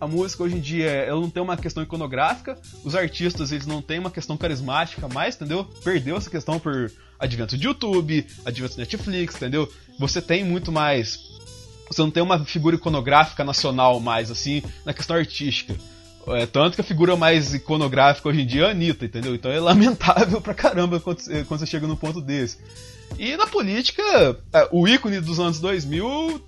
A música hoje em dia, ela não tem uma questão iconográfica. Os artistas, eles não têm uma questão carismática mais, entendeu? Perdeu essa questão por advento de YouTube, advento de Netflix, entendeu? Você tem muito mais você não tem uma figura iconográfica nacional mais, assim, na questão artística. É, tanto que a figura mais iconográfica hoje em dia é a Anitta, entendeu? Então é lamentável pra caramba quando, quando você chega num ponto desse. E na política, é, o ícone dos anos 2000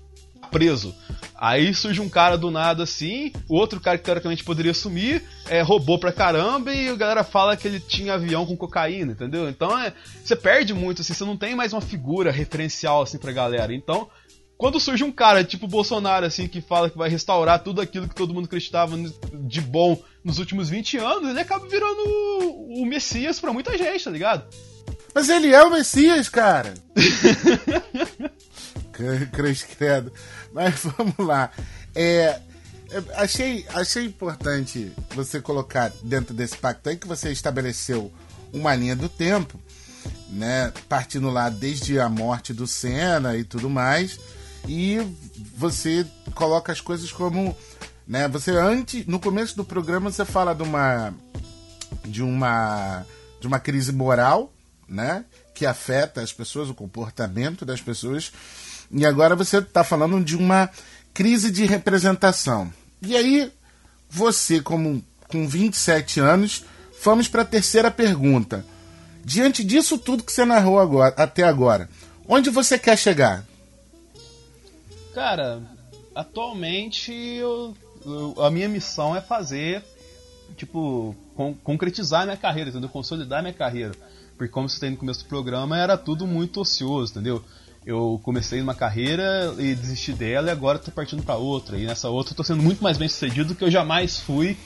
preso. Aí surge um cara do nada assim, outro cara que teoricamente poderia sumir, é, roubou pra caramba e a galera fala que ele tinha avião com cocaína, entendeu? Então é, você perde muito, assim, você não tem mais uma figura referencial assim pra galera. Então quando surge um cara tipo Bolsonaro, assim, que fala que vai restaurar tudo aquilo que todo mundo acreditava de bom nos últimos 20 anos, ele acaba virando o Messias pra muita gente, tá ligado? Mas ele é o Messias, cara! Cruz credo. Mas vamos lá. É, achei, achei importante você colocar dentro desse pacto aí que você estabeleceu uma linha do tempo, né? Partindo lá desde a morte do Senna e tudo mais e você coloca as coisas como, né? Você antes, no começo do programa você fala de uma de uma de uma crise moral, né? Que afeta as pessoas, o comportamento das pessoas. E agora você está falando de uma crise de representação. E aí, você, como com 27 anos, vamos para a terceira pergunta. Diante disso tudo que você narrou agora, até agora, onde você quer chegar? Cara, atualmente eu, eu, a minha missão é fazer, tipo, con concretizar minha carreira, entendeu? Consolidar minha carreira. Porque como você tem no começo do programa, era tudo muito ocioso, entendeu? Eu comecei uma carreira e desisti dela e agora tô partindo para outra. E nessa outra eu tô sendo muito mais bem sucedido do que eu jamais fui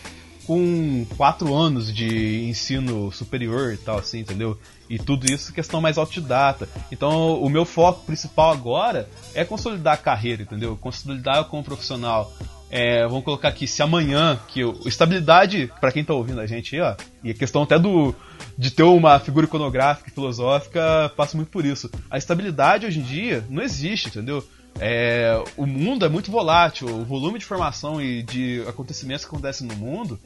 com quatro anos de ensino superior e tal, assim, entendeu? E tudo isso questão mais autodidata. Então, o meu foco principal agora é consolidar a carreira, entendeu? Consolidar como profissional. É, vamos colocar aqui, se amanhã, que eu, estabilidade, para quem tá ouvindo a gente aí, ó, e a questão até do de ter uma figura iconográfica e filosófica passa muito por isso. A estabilidade hoje em dia não existe, entendeu? É, o mundo é muito volátil, o volume de informação e de acontecimentos que acontecem no mundo,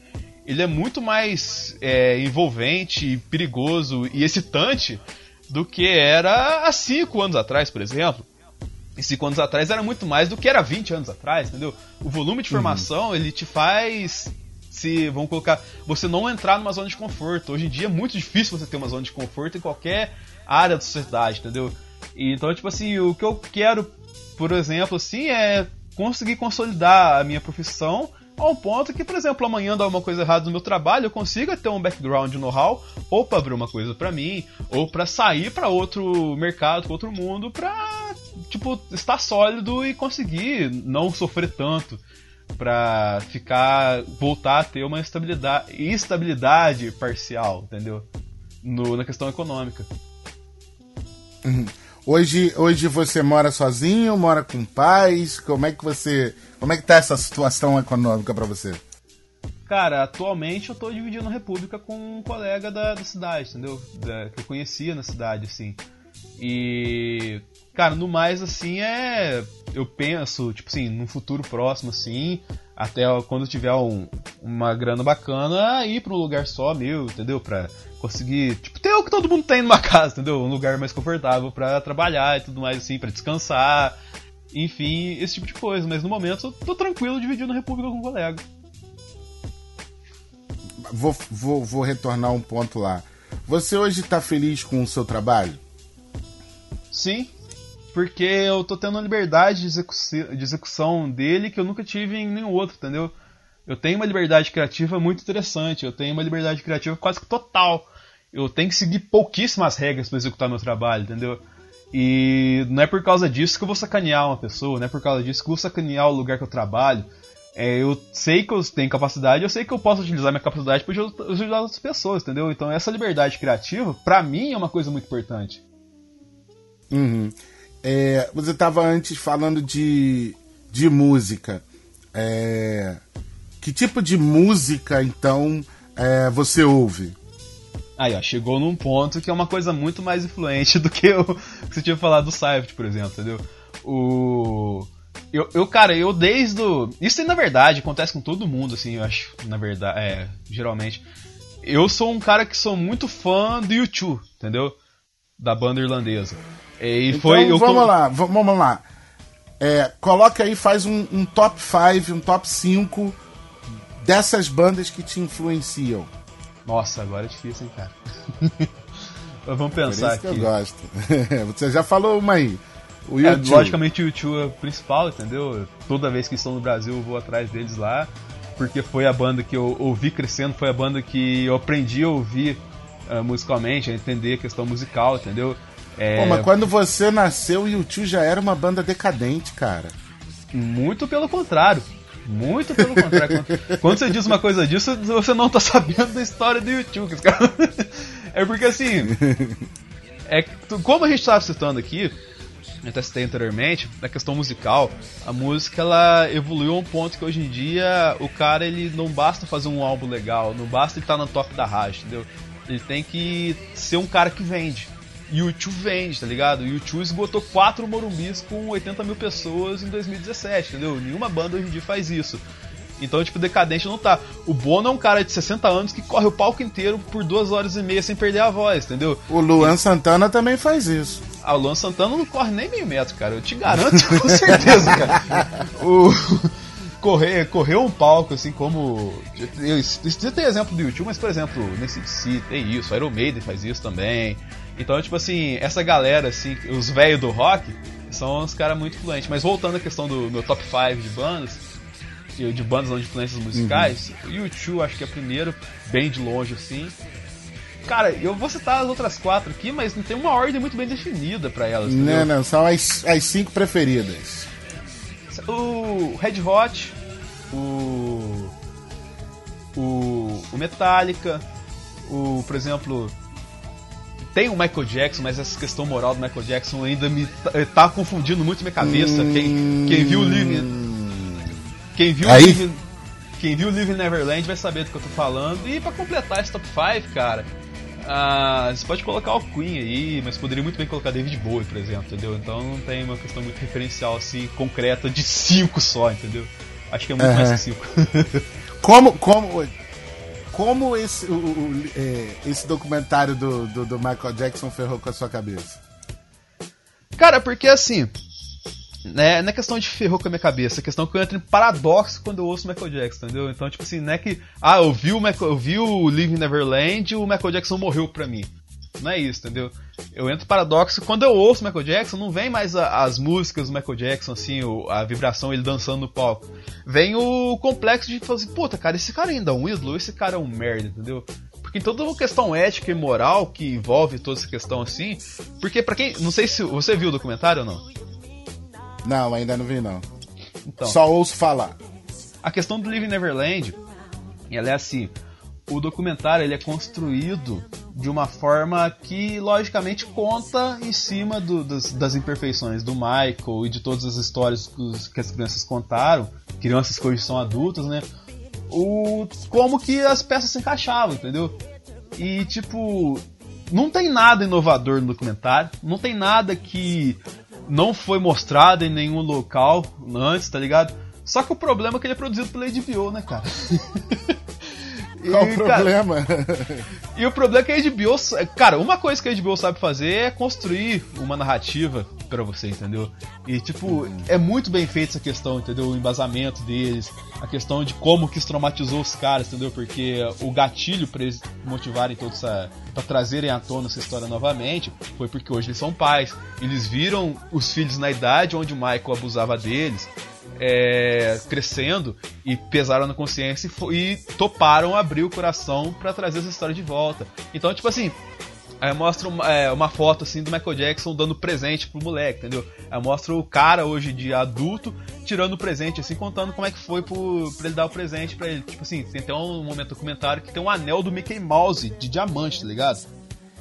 ele é muito mais é, envolvente, perigoso e excitante do que era há 5 anos atrás, por exemplo. E 5 anos atrás era muito mais do que era 20 anos atrás, entendeu? O volume de informação, uhum. ele te faz se, vamos colocar, você não entrar numa zona de conforto. Hoje em dia é muito difícil você ter uma zona de conforto em qualquer área da sociedade, entendeu? E, então, tipo assim, o que eu quero por exemplo, assim, é conseguir consolidar a minha profissão ao ponto que, por exemplo, amanhã dá uma coisa errada no meu trabalho, eu consiga ter um background know-how ou para abrir uma coisa para mim, ou para sair para outro mercado, para outro mundo, para tipo estar sólido e conseguir não sofrer tanto, para ficar voltar a ter uma estabilidade, estabilidade parcial, entendeu? No, na questão econômica. Uhum. Hoje, hoje você mora sozinho, mora com pais? Como é que você, como é que tá essa situação econômica para você? Cara, atualmente eu tô dividindo a república com um colega da, da cidade, entendeu? Da, que eu conhecia na cidade, assim. E, cara, no mais, assim, é. Eu penso, tipo assim, num futuro próximo, assim, até quando tiver um, uma grana bacana, ir para um lugar só meu, entendeu? Pra conseguir, tipo, ter o que todo mundo tem numa casa, entendeu? Um lugar mais confortável para trabalhar e tudo mais assim, para descansar, enfim, esse tipo de coisa. Mas no momento eu tô tranquilo dividindo a República com um colega. Vou, vou, vou retornar um ponto lá. Você hoje tá feliz com o seu trabalho? Sim, porque eu tô tendo uma liberdade de, execu de execução dele que eu nunca tive em nenhum outro, entendeu? Eu tenho uma liberdade criativa muito interessante, eu tenho uma liberdade criativa quase que total. Eu tenho que seguir pouquíssimas regras para executar meu trabalho, entendeu? E não é por causa disso que eu vou sacanear uma pessoa, não é por causa disso que eu vou sacanear o lugar que eu trabalho. É, eu sei que eu tenho capacidade, eu sei que eu posso utilizar minha capacidade para ajudar outras pessoas, entendeu? Então essa liberdade criativa, para mim, é uma coisa muito importante. Uhum. É, você estava antes falando de, de música. É, que tipo de música, então, é, você ouve? Aí, ó, chegou num ponto que é uma coisa muito mais influente do que o que você tinha falado do Cypher, por exemplo, entendeu? O. Eu, eu, cara, eu desde o. Isso na verdade acontece com todo mundo, assim, eu acho, na verdade, é, geralmente. Eu sou um cara que sou muito fã do YouTube, entendeu? Da banda irlandesa. E então, foi. Eu... Vamos lá, vamos lá. É, coloca aí, faz um, um top 5, um top 5 dessas bandas que te influenciam. Nossa, agora é difícil, hein, cara. Vamos pensar Por isso aqui. Que eu gosto. Você já falou uma aí. O é, logicamente o YouTube é o principal, entendeu? Toda vez que estão no Brasil eu vou atrás deles lá, porque foi a banda que eu ouvi crescendo, foi a banda que eu aprendi a ouvir uh, musicalmente, a entender a questão musical, entendeu? É... Pô, mas quando você nasceu, o YouTube já era uma banda decadente, cara. Muito pelo contrário. Muito pelo contrário. quando, você diz uma coisa disso, você não tá sabendo da história do YouTube. é porque assim. É, como a gente estava citando aqui, eu até citei anteriormente, na questão musical, a música ela evoluiu a um ponto que hoje em dia o cara ele não basta fazer um álbum legal, não basta ele estar tá no top da rádio, entendeu? Ele tem que ser um cara que vende. YouTube vende, tá ligado? O YouTube esgotou quatro Morumbis com 80 mil pessoas em 2017, entendeu? Nenhuma banda hoje em dia faz isso. Então, tipo, decadente não tá. O Bono é um cara de 60 anos que corre o palco inteiro por duas horas e meia sem perder a voz, entendeu? O Luan e... Santana também faz isso. Ah, o Luan Santana não corre nem meio metro, cara. Eu te garanto com certeza, cara. O... Correr, correr um palco, assim, como. Eu, eu, tem exemplo do YouTube, mas, por exemplo, nesse tem isso, Iron Maiden faz isso também. Então, tipo assim, essa galera, assim, os velhos do rock, são uns caras muito influentes. Mas voltando à questão do meu top 5 de bandas, de bandas não de influências musicais, uhum. o YouTube acho que é primeiro, bem de longe, assim. Cara, eu vou citar as outras quatro aqui, mas não tem uma ordem muito bem definida para elas. Entendeu? Não, não, são as, as cinco preferidas. O Red Hot, o. O, o Metallica, o, por exemplo, tem o Michael Jackson, mas essa questão moral do Michael Jackson ainda me tá, tá confundindo muito minha cabeça. Hum... Quem, quem viu o Living. Quem viu Aí? Living, quem viu Living Neverland vai saber do que eu tô falando. E para completar esse top 5, cara, ah, você pode colocar o Queen aí, mas poderia muito bem colocar David Bowie, por exemplo, entendeu? Então não tem uma questão muito referencial assim, concreta de 5 só, entendeu? Acho que é muito uhum. mais que 5. como, como, como esse, o, o, é, esse documentário do, do, do, Michael Jackson ferrou com a sua cabeça? Cara, porque assim. Né, não é questão de ferrou com a minha cabeça, é questão que eu entro em paradoxo quando eu ouço o Michael Jackson, entendeu? Então, tipo assim, não é que. Ah, eu vi o, Michael, eu vi o Living Neverland e o Michael Jackson morreu pra mim. Não é isso, entendeu? Eu entro paradoxo quando eu ouço o Michael Jackson, não vem mais a, as músicas do Michael Jackson, assim, o, a vibração, ele dançando no palco. Vem o complexo de falar assim, puta, cara, esse cara ainda é um ídolo, esse cara é um merda, entendeu? Porque toda uma questão ética e moral que envolve toda essa questão assim. Porque para quem. Não sei se você viu o documentário ou não. Não, ainda não vi não. Então, Só ouço falar. A questão do Living Neverland, ela é assim o documentário ele é construído de uma forma que logicamente conta em cima do, das, das, imperfeições do Michael e de todas as histórias que as crianças contaram, crianças que hoje são adultas, né? O, como que as peças se encaixavam, entendeu? E tipo, não tem nada inovador no documentário, não tem nada que não foi mostrado em nenhum local antes, tá ligado? Só que o problema é que ele é produzido pela HBO, né, cara? Qual o problema? Cara, e o problema é que a HBO. Cara, uma coisa que a HBO sabe fazer é construir uma narrativa para você, entendeu? E, tipo, uhum. é muito bem feita essa questão, entendeu? O embasamento deles, a questão de como que isso traumatizou os caras, entendeu? Porque o gatilho pra eles motivarem toda essa. pra trazerem à tona essa história novamente foi porque hoje eles são pais. Eles viram os filhos na idade onde o Michael abusava deles é, crescendo e pesaram na consciência e, e toparam abrir o coração para trazer essa história de volta. Então, tipo assim, Aí mostra uma, é, uma, foto assim do Michael Jackson dando presente pro moleque, entendeu? Aí mostra o cara hoje de adulto tirando o presente, assim, contando como é que foi pro, pra ele dar o presente pra ele. Tipo assim, tem até um momento documentário que tem um anel do Mickey Mouse de diamante, tá ligado?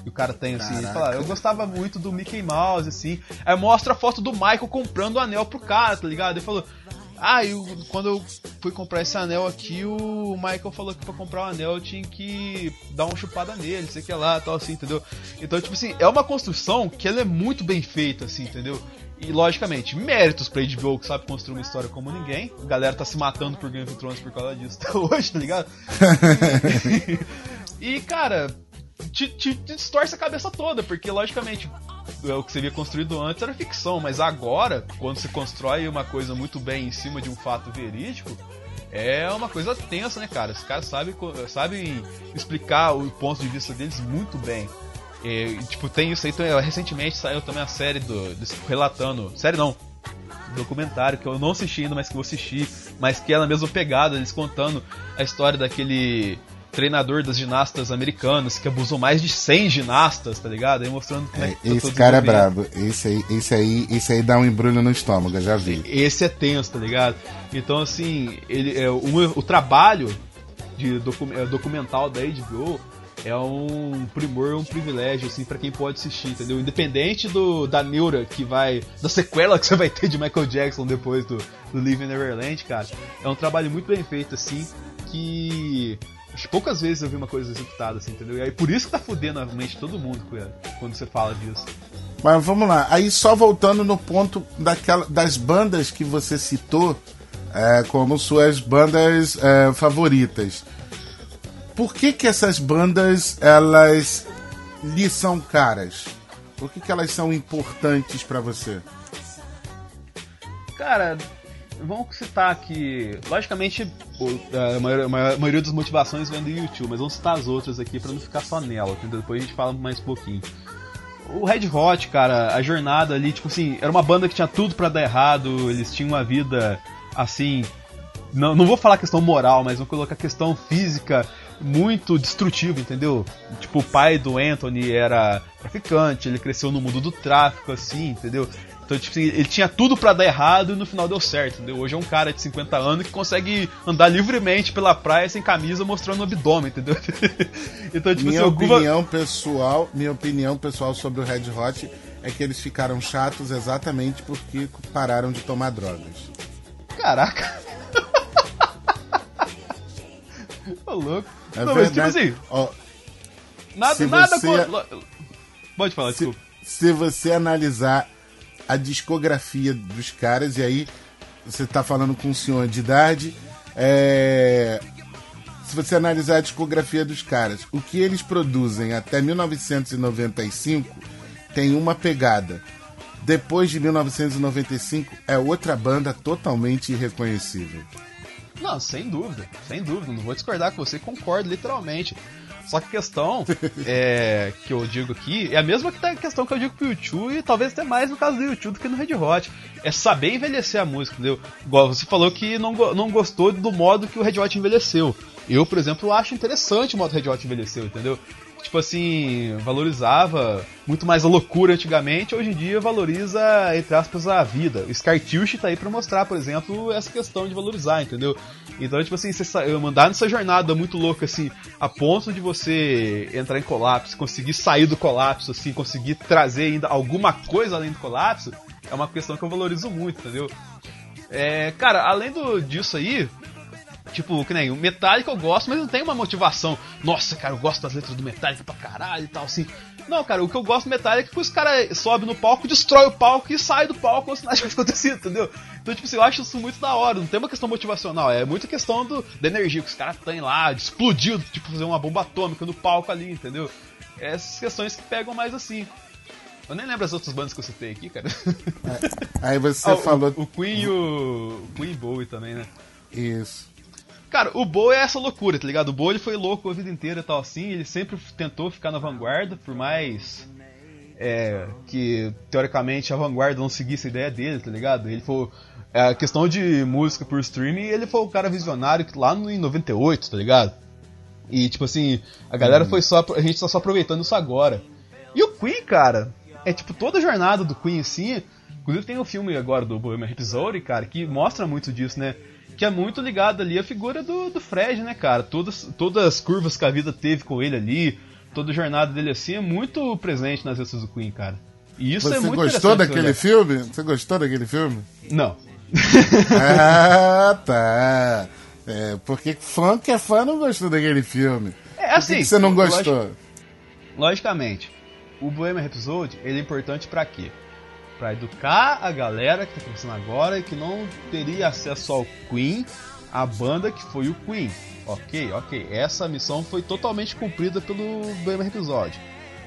E o cara tem assim, ele fala, eu gostava muito do Mickey Mouse, assim. Aí mostra a foto do Michael comprando o anel pro cara, tá ligado? Ele falou, ah, eu, quando eu fui comprar esse anel aqui, o Michael falou que pra comprar o anel eu tinha que dar uma chupada nele, sei que lá, tal assim, entendeu? Então, tipo assim, é uma construção que ela é muito bem feita, assim, entendeu? E, logicamente, méritos pra HBO que sabe construir uma história como ninguém. A galera tá se matando por Game of Thrones por causa disso até hoje, tá ligado? e, cara, te, te, te distorce a cabeça toda, porque, logicamente, é o que seria construído antes era ficção, mas agora, quando se constrói uma coisa muito bem em cima de um fato verídico, é uma coisa tensa, né, cara? Os caras sabem, sabem explicar o ponto de vista deles muito bem. E, tipo, tem isso aí. Então, recentemente saiu também a série do, do relatando. Série não. Documentário que eu não assisti ainda, mas que vou assistir. Mas que é na mesma pegada, eles contando a história daquele treinador das ginastas americanas, que abusou mais de 100 ginastas, tá ligado? Aí mostrando como é, é que tá Esse cara é brabo. Esse aí, esse, aí, esse aí dá um embrulho no estômago, já vi. Esse é tenso, tá ligado? Então, assim, ele, é, o, o trabalho de docu, é, documental da HBO é um primor, um privilégio, assim, para quem pode assistir, entendeu? Independente do, da neura que vai. da sequela que você vai ter de Michael Jackson depois do, do Living Neverland, cara. É um trabalho muito bem feito, assim, que Acho que poucas vezes eu vi uma coisa executada assim, entendeu? E aí por isso que tá fudendo a mente de todo mundo quando você fala disso. Mas vamos lá, aí só voltando no ponto daquela, das bandas que você citou é, como suas bandas é, favoritas. Por que que essas bandas elas lhe são caras? Por que que elas são importantes para você? Cara, vamos citar aqui. Logicamente, a maioria, maioria das motivações vem do YouTube, mas vamos citar as outras aqui para não ficar só nela, entendeu? Depois a gente fala mais um pouquinho. O Red Hot, cara, a jornada ali, tipo assim, era uma banda que tinha tudo para dar errado, eles tinham uma vida assim. Não, não vou falar questão moral, mas vou colocar questão física muito destrutiva, entendeu? Tipo, o pai do Anthony era traficante, ele cresceu no mundo do tráfico, assim, entendeu? Então, tipo assim, ele tinha tudo para dar errado e no final deu certo, entendeu? Hoje é um cara de 50 anos que consegue andar livremente pela praia sem camisa mostrando o abdômen, entendeu? então, tipo minha assim, opinião alguma... pessoal, minha opinião pessoal sobre o Red Hot é que eles ficaram chatos exatamente porque pararam de tomar drogas. Caraca. Ô louco. É Não, verdade. mas tipo assim, ó, nada, nada você... Pode falar, se, desculpa. Se você analisar a discografia dos caras, e aí você está falando com um senhor de idade. É... Se você analisar a discografia dos caras, o que eles produzem até 1995 tem uma pegada. Depois de 1995 é outra banda totalmente irreconhecível. Não, sem dúvida, sem dúvida. Não vou discordar com você, concordo literalmente. Só que a questão é, que eu digo aqui é a mesma que a questão que eu digo pro YouTube e talvez até mais no caso do YouTube do que no Red Hot. É saber envelhecer a música, entendeu? Igual você falou que não, não gostou do modo que o Red Hot envelheceu. Eu, por exemplo, acho interessante o modo Red Hot envelheceu, entendeu? Tipo assim, valorizava muito mais a loucura antigamente, hoje em dia valoriza, entre aspas, a vida. O Scartucci tá aí pra mostrar, por exemplo, essa questão de valorizar, entendeu? Então, tipo assim, você mandar nessa jornada muito louca, assim, a ponto de você entrar em colapso, conseguir sair do colapso, assim, conseguir trazer ainda alguma coisa além do colapso, é uma questão que eu valorizo muito, entendeu? É, cara, além do, disso aí, Tipo, que nem o Metallica eu gosto, mas não tem uma motivação. Nossa, cara, eu gosto das letras do Metallica pra caralho e tal, assim. Não, cara, o que eu gosto do Metallica é que os caras sobem no palco, destrói o palco e sai do palco como se nada tivesse acontecido, entendeu? Então, tipo assim, eu acho isso muito da hora. Não tem uma questão motivacional, é muito questão do, da energia que os caras têm lá, de explodir, tipo, fazer uma bomba atômica no palco ali, entendeu? Essas questões que pegam mais assim. Eu nem lembro as outras bandas que eu citei aqui, cara. É, aí você ah, falou. O, o Queen e o, o Queen Bowie também, né? Isso. Cara, o Bo é essa loucura, tá ligado? O Bo ele foi louco a vida inteira e tal assim, ele sempre tentou ficar na vanguarda, por mais é, que teoricamente a vanguarda não seguisse a ideia dele, tá ligado? Ele foi. É, a questão de música por streaming, ele foi o cara visionário lá no, em 98, tá ligado? E tipo assim, a galera hum. foi só. A gente tá só aproveitando isso agora. E o Queen, cara, é tipo toda a jornada do Queen assim. Inclusive tem o um filme agora do Bohemian Rhapsody, cara, que mostra muito disso, né? Que é muito ligado ali à figura do, do Fred, né, cara? Todas, todas as curvas que a vida teve com ele ali, toda a jornada dele assim é muito presente nas letras do Queen, cara. E isso Você é muito gostou daquele filme? Você gostou daquele filme? Não. ah, tá. É, porque fã que é fã não gostou daquele filme. É assim. Por que, que você não gostou? logicamente, o Bohemian Rhapsody ele é importante para quê? Para educar a galera que tá começando agora e que não teria acesso ao Queen, a banda que foi o Queen. Ok, ok. Essa missão foi totalmente cumprida pelo primeiro episódio.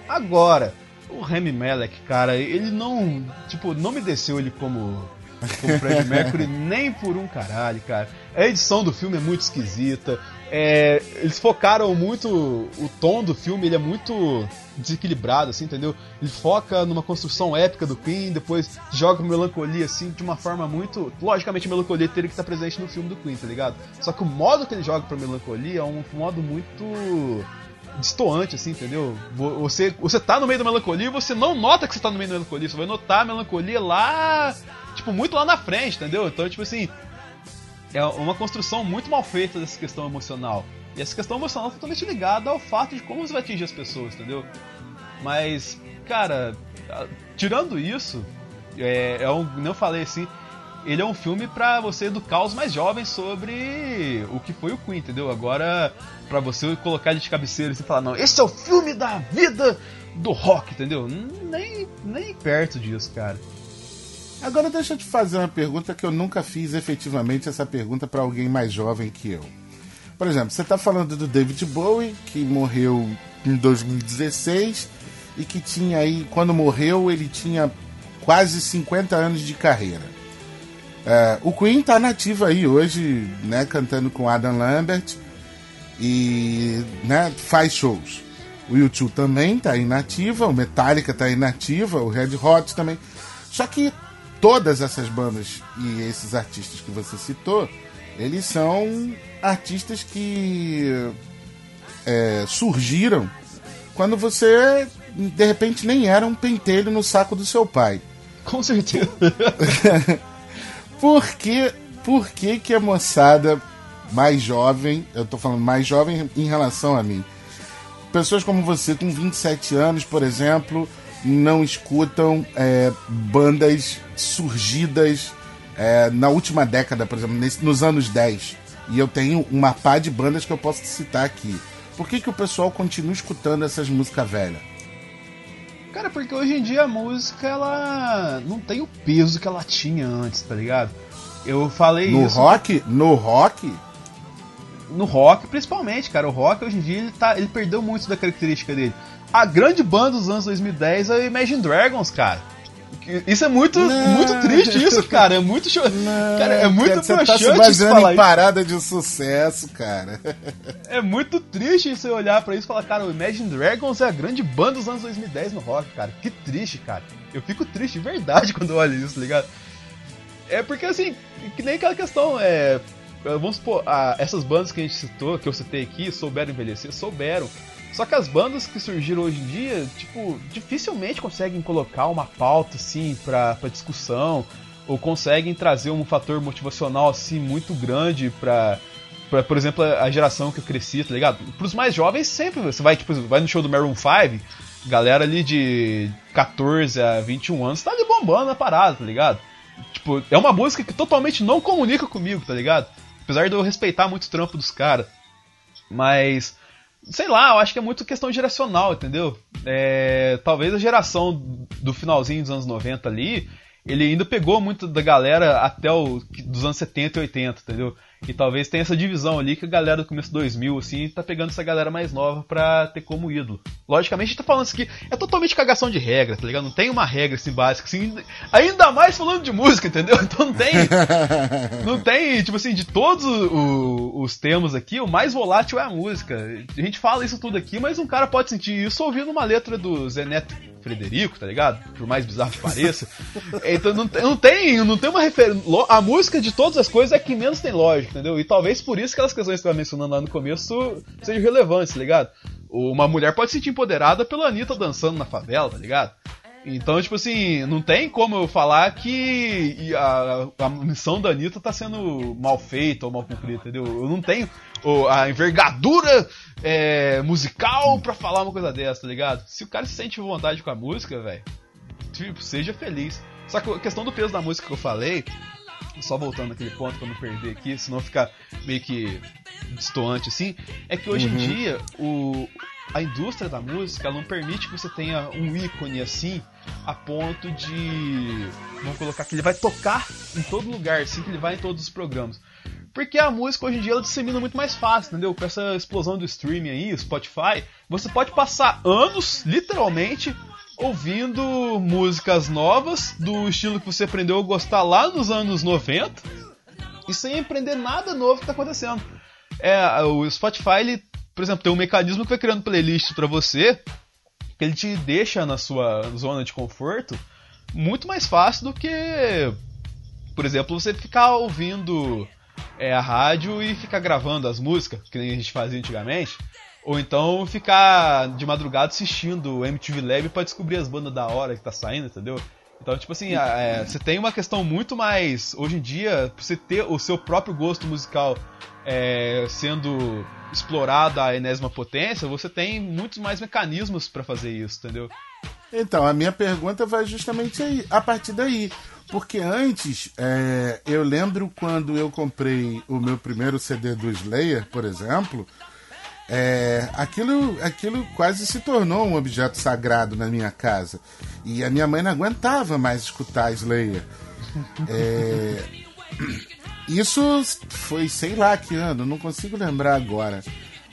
Agora, o Remy Malek, cara, ele não. Tipo, não me desceu ele como. Como Fred Mercury, nem por um caralho, cara. A edição do filme é muito esquisita. É, eles focaram muito. O tom do filme ele é muito desequilibrado, assim, entendeu? Ele foca numa construção épica do Queen, depois joga melancolia, assim, de uma forma muito. Logicamente, a melancolia teria que estar presente no filme do Queen, tá ligado? Só que o modo que ele joga pra melancolia é um modo muito destoante, assim, entendeu? Você, você tá no meio da melancolia e você não nota que você tá no meio da melancolia, você vai notar a melancolia lá, tipo, muito lá na frente, entendeu? Então, tipo assim, é uma construção muito mal feita dessa questão emocional. E essa questão emocional é totalmente ligada ao fato de como você vai atingir as pessoas, entendeu? Mas, cara, tirando isso, é, é um, não falei assim, ele é um filme para você educar os mais jovens sobre o que foi o Queen, entendeu? Agora, para você colocar de cabeceira e falar, não, esse é o filme da vida do rock, entendeu? Nem, nem perto disso, cara. Agora deixa eu te fazer uma pergunta que eu nunca fiz efetivamente essa pergunta para alguém mais jovem que eu. Por exemplo, você está falando do David Bowie, que morreu em 2016 e que tinha aí, quando morreu, ele tinha quase 50 anos de carreira. É, o Queen está nativo aí hoje, né, cantando com Adam Lambert e né, faz shows. O YouTube também está inativa, o Metallica está inativa, o Red Hot também. Só que todas essas bandas e esses artistas que você citou, eles são artistas que é, surgiram quando você de repente nem era um pentelho no saco do seu pai. Com certeza. por que, por que, que a moçada mais jovem, eu tô falando mais jovem em relação a mim, pessoas como você com 27 anos, por exemplo, não escutam é, bandas surgidas é, na última década, por exemplo, nesse, nos anos 10. E eu tenho uma pá de bandas que eu posso citar aqui. Por que, que o pessoal continua escutando essas músicas velhas? Cara, porque hoje em dia a música ela não tem o peso que ela tinha antes, tá ligado? Eu falei no isso. No rock? No rock? No rock, principalmente, cara. O rock hoje em dia ele, tá, ele perdeu muito da característica dele. A grande banda dos anos 2010 é o Imagine Dragons, cara. Isso é muito, muito triste, isso, cara. É muito show. Cara, é muito Você tá se baseando em parada de sucesso, cara. É muito triste você olhar para isso e falar, cara, o Imagine Dragons é a grande banda dos anos 2010 no rock, cara. Que triste, cara. Eu fico triste de verdade quando eu olho isso, tá ligado? É porque, assim, que nem aquela questão, é... Vamos supor, essas bandas que a gente citou, que eu citei aqui, souberam envelhecer? Souberam. Só que as bandas que surgiram hoje em dia, tipo, dificilmente conseguem colocar uma pauta assim pra discussão, ou conseguem trazer um fator motivacional assim muito grande pra, pra por exemplo, a geração que eu cresci, tá ligado? Pros mais jovens, sempre você vai, tipo, vai no show do Maroon 5, galera ali de 14 a 21 anos tá ali bombando na parada, tá ligado? Tipo, é uma música que totalmente não comunica comigo, tá ligado? Apesar de eu respeitar muito o trampo dos caras. Mas sei lá, eu acho que é muito questão geracional, entendeu? É, talvez a geração do finalzinho dos anos 90 ali, ele ainda pegou muito da galera até o dos anos 70 e 80, entendeu? E talvez tenha essa divisão ali que a galera do começo 2000, assim, tá pegando essa galera mais nova pra ter como ídolo. Logicamente, a gente tá falando isso aqui, é totalmente cagação de regra, tá ligado? Não tem uma regra, assim, básica, assim, ainda mais falando de música, entendeu? Então não tem, não tem, tipo assim, de todos os, os temas aqui, o mais volátil é a música. A gente fala isso tudo aqui, mas um cara pode sentir isso ouvindo uma letra do Zeneto Frederico, tá ligado? Por mais bizarro que pareça. então não, não tem, não tem uma referência. A música de todas as coisas é que menos tem lógica, entendeu? E talvez por isso que aquelas questões que eu estava mencionando lá no começo sejam relevantes, tá ligado? Uma mulher pode se sentir empoderada pela Anitta dançando na favela, tá ligado? Então, tipo assim, não tem como eu falar que a, a missão da Anitta tá sendo mal feita ou mal cumprida, entendeu? Eu não tenho a envergadura é, musical para falar uma coisa dessa, tá ligado? Se o cara se sente vontade com a música, velho, tipo, seja feliz. Só que a questão do peso da música que eu falei, só voltando naquele ponto pra não perder aqui, senão ficar meio que distoante assim, é que hoje uhum. em dia o, a indústria da música não permite que você tenha um ícone assim a ponto de vamos colocar que ele vai tocar em todo lugar, assim que ele vai em todos os programas. Porque a música hoje em dia ela dissemina muito mais fácil, entendeu? Com essa explosão do streaming aí, Spotify, você pode passar anos, literalmente, ouvindo músicas novas do estilo que você aprendeu a gostar lá nos anos 90 e sem aprender nada novo que está acontecendo. É, o Spotify, ele, por exemplo, tem um mecanismo que vai criando playlists para você que ele te deixa na sua zona de conforto muito mais fácil do que, por exemplo, você ficar ouvindo é, a rádio e ficar gravando as músicas, que nem a gente fazia antigamente. Ou então ficar de madrugada assistindo o MTV Lab para descobrir as bandas da hora que tá saindo, entendeu? Então, tipo assim, é, você tem uma questão muito mais. Hoje em dia, você ter o seu próprio gosto musical é, sendo explorado à enésima potência, você tem muitos mais mecanismos para fazer isso, entendeu? Então, a minha pergunta vai justamente aí, a partir daí. Porque antes, é, eu lembro quando eu comprei o meu primeiro CD do Slayer, por exemplo, é, aquilo, aquilo quase se tornou um objeto sagrado na minha casa. E a minha mãe não aguentava mais escutar Slayer. É, isso foi, sei lá que ano, não consigo lembrar agora.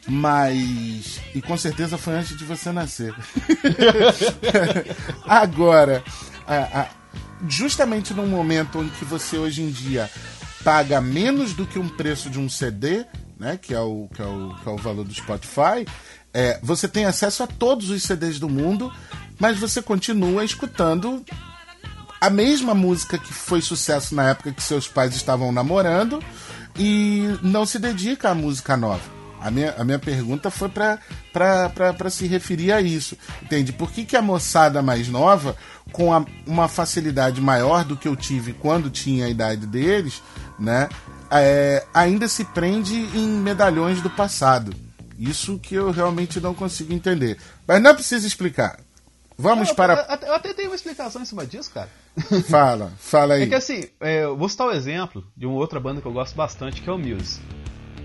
Mas. E com certeza foi antes de você nascer. agora, a, a, justamente no momento em que você hoje em dia paga menos do que um preço de um CD, né, que é o, que é o, que é o valor do Spotify, é, você tem acesso a todos os CDs do mundo, mas você continua escutando a mesma música que foi sucesso na época que seus pais estavam namorando e não se dedica à música nova. A minha, a minha pergunta foi para se referir a isso. Entende? Por que, que a moçada mais nova, com a, uma facilidade maior do que eu tive quando tinha a idade deles, né? É, ainda se prende em medalhões do passado. Isso que eu realmente não consigo entender. Mas não precisa explicar. Vamos eu, para. Eu, eu, até tenho uma explicação em cima disso, cara. Fala, fala aí. É que assim, é, eu vou citar o um exemplo de uma outra banda que eu gosto bastante, que é o Muse.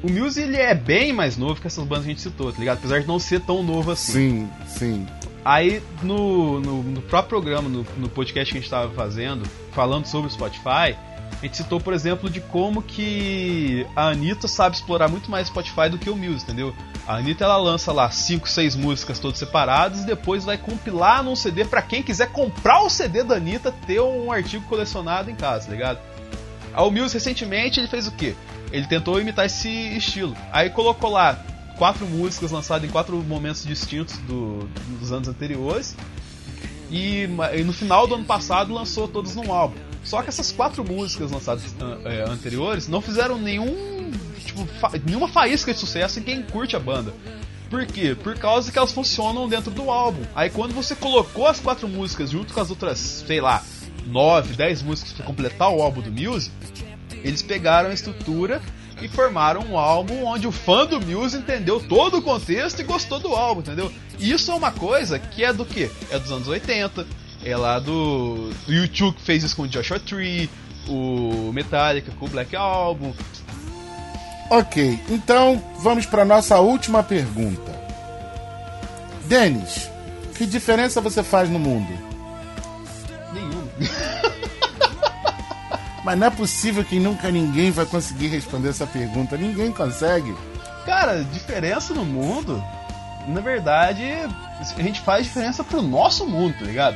O Muse ele é bem mais novo que essas bandas que a gente citou, tá ligado? Apesar de não ser tão novo assim. Sim, sim. Aí no, no, no próprio programa, no, no, podcast que a gente estava fazendo, falando sobre o Spotify, a gente citou, por exemplo, de como que a Anitta sabe explorar muito mais Spotify do que o Muse, entendeu? A Anitta ela lança lá 5, 6 músicas todas separadas e depois vai compilar num CD para quem quiser comprar o CD da Anitta ter um artigo colecionado em casa, tá ligado? O Muse recentemente ele fez o quê? Ele tentou imitar esse estilo. Aí colocou lá quatro músicas lançadas em quatro momentos distintos do, dos anos anteriores. E, e, no final do ano passado lançou todas num álbum. Só que essas quatro músicas lançadas é, anteriores não fizeram nenhum. Tipo, fa nenhuma faísca de sucesso em quem curte a banda. Por quê? Por causa que elas funcionam dentro do álbum. Aí quando você colocou as quatro músicas junto com as outras, sei lá, nove, dez músicas para completar o álbum do Muse, eles pegaram a estrutura e formaram um álbum onde o fã do Muse entendeu todo o contexto e gostou do álbum, entendeu? E isso é uma coisa que é do que? É dos anos 80, é lá do, do YouTube que fez isso com o Joshua Tree, o Metallica com o Black Album. Ok, então vamos para nossa última pergunta. Denis, que diferença você faz no mundo? Nenhuma. Mas não é possível que nunca ninguém vai conseguir responder essa pergunta. Ninguém consegue. Cara, diferença no mundo, na verdade, a gente faz diferença pro nosso mundo, tá ligado?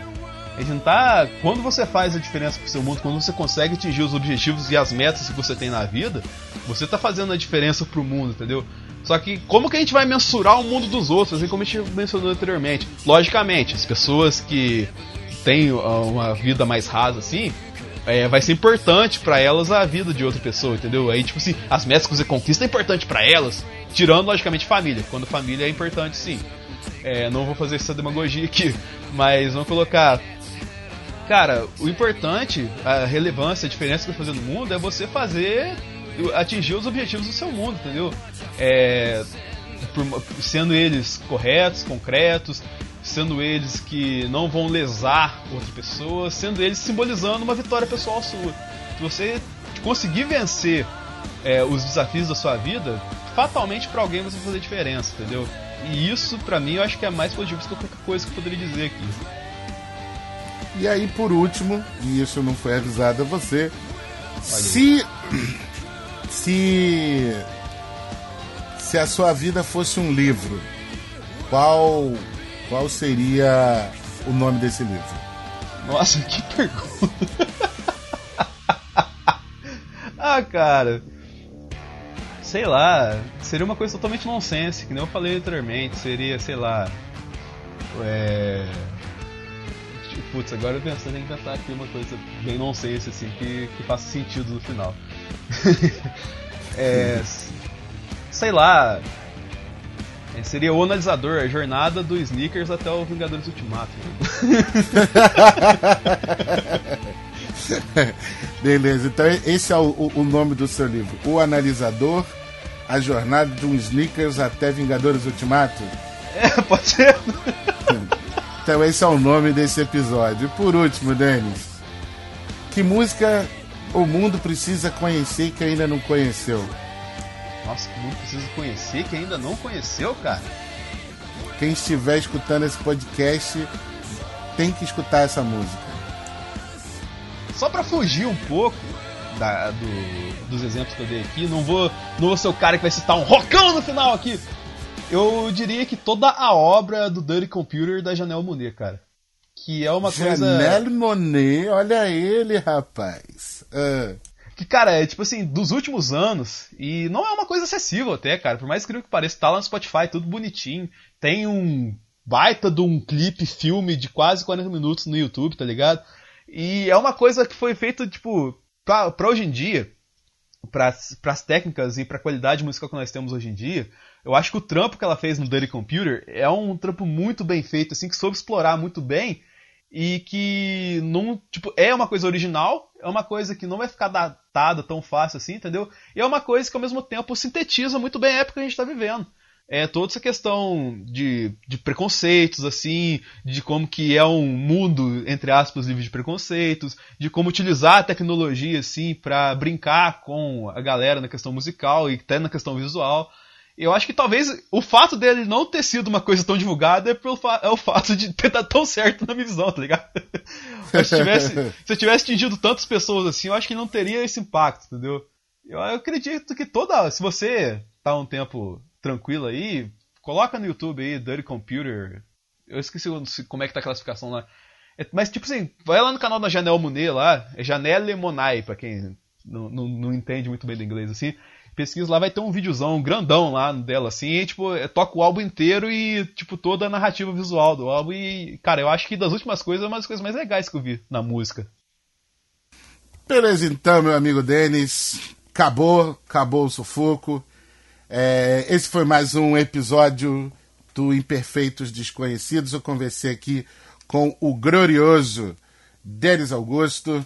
A gente tá. Quando você faz a diferença pro seu mundo, quando você consegue atingir os objetivos e as metas que você tem na vida, você tá fazendo a diferença pro mundo, entendeu? Só que como que a gente vai mensurar o mundo dos outros, assim como a gente mencionou anteriormente? Logicamente, as pessoas que têm uma vida mais rasa assim, é, vai ser importante para elas a vida de outra pessoa, entendeu? Aí, tipo assim, as metas que você conquista é importante para elas, tirando, logicamente, família. Quando família é importante, sim. É, não vou fazer essa demagogia aqui, mas vamos colocar. Cara, o importante, a relevância, a diferença que vai fazer no mundo é você fazer atingir os objetivos do seu mundo, entendeu? É, por, sendo eles corretos, concretos, sendo eles que não vão lesar outra pessoa, sendo eles simbolizando uma vitória pessoal sua. Se você conseguir vencer é, os desafios da sua vida, fatalmente para alguém você vai fazer diferença, entendeu? E isso, para mim, eu acho que é mais positivo que qualquer coisa que eu poderia dizer aqui. E aí, por último, e isso não foi avisado a você, se se se a sua vida fosse um livro, qual qual seria o nome desse livro? Nossa, que pergunta. ah, cara. Sei lá, seria uma coisa totalmente nonsense, que nem eu falei anteriormente, seria, sei lá. É. Putz, agora eu pensando em inventar aqui uma coisa bem nonsense, assim, que, que faça sentido no final. é, sei lá. É, seria o analisador, a jornada do Sneakers até o Vingadores Ultimato. Beleza, então esse é o, o, nome do seu livro. O Analisador, a jornada de um Sneakers até Vingadores Ultimato? É, pode ser. Então esse é o nome desse episódio. E por último, Denis, que música o mundo precisa conhecer que ainda não conheceu? Nossa, que mundo precisa conhecer que ainda não conheceu, cara? Quem estiver escutando esse podcast tem que escutar essa música. Só para fugir um pouco da, do, dos exemplos que eu dei aqui, não vou, não vou ser o cara que vai citar um rockão no final aqui. Eu diria que toda a obra do Dirty Computer da Janelle Monet, cara. Que é uma Janelle coisa. Janelle Monet, olha ele, rapaz. Uh. Que, cara, é tipo assim, dos últimos anos, e não é uma coisa acessível até, cara. Por mais incrível que pareça, tá lá no Spotify, tudo bonitinho. Tem um baita de um clipe, filme de quase 40 minutos no YouTube, tá ligado? E é uma coisa que foi feita, tipo, pra, pra hoje em dia, para as técnicas e para a qualidade musical que nós temos hoje em dia, eu acho que o trampo que ela fez no Dirty Computer é um trampo muito bem feito, assim, que soube explorar muito bem e que não, tipo, é uma coisa original, é uma coisa que não vai ficar datada tão fácil assim, entendeu? E é uma coisa que ao mesmo tempo sintetiza muito bem a época que a gente está vivendo. É toda essa questão de, de preconceitos, assim, de como que é um mundo, entre aspas, livre de preconceitos, de como utilizar a tecnologia, assim, para brincar com a galera na questão musical e até na questão visual. Eu acho que talvez o fato dele não ter sido uma coisa tão divulgada é, pelo é o fato de ter dado tão certo na minha visão, tá ligado? se, tivesse, se eu tivesse atingido tantas pessoas assim, eu acho que não teria esse impacto, entendeu? Eu, eu acredito que toda. Se você tá um tempo tranquilo aí, coloca no YouTube aí, Dirty Computer. Eu esqueci como é que tá a classificação lá. É, mas, tipo assim, vai lá no canal da Janelle Monet lá, é Janelle Monai, pra quem não, não, não entende muito bem do inglês assim pesquisa lá, vai ter um videozão grandão lá dela, assim, e, tipo, é, toca o álbum inteiro e, tipo, toda a narrativa visual do álbum. E, cara, eu acho que das últimas coisas é uma das coisas mais legais que eu vi na música. Beleza, então, meu amigo Denis. Acabou, acabou o sufoco. É, esse foi mais um episódio do Imperfeitos Desconhecidos. Eu conversei aqui com o glorioso Denis Augusto.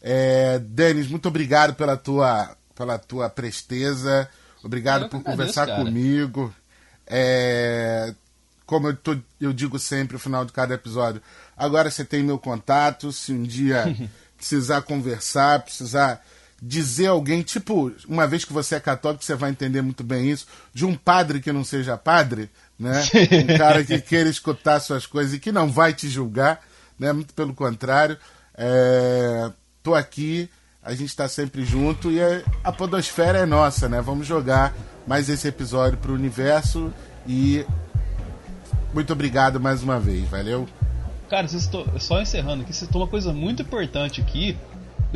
É, Denis, muito obrigado pela tua pela tua presteza. Obrigado por conversar comigo. É, como eu, tô, eu digo sempre no final de cada episódio, agora você tem meu contato. Se um dia precisar conversar, precisar dizer alguém, tipo, uma vez que você é católico, você vai entender muito bem isso, de um padre que não seja padre, né? Um cara que queira escutar suas coisas e que não vai te julgar, né? Muito pelo contrário. É... Tô aqui, a gente está sempre junto e a podosfera é nossa, né? Vamos jogar mais esse episódio pro universo e muito obrigado mais uma vez, valeu? Cara, só encerrando aqui, você uma coisa muito importante aqui,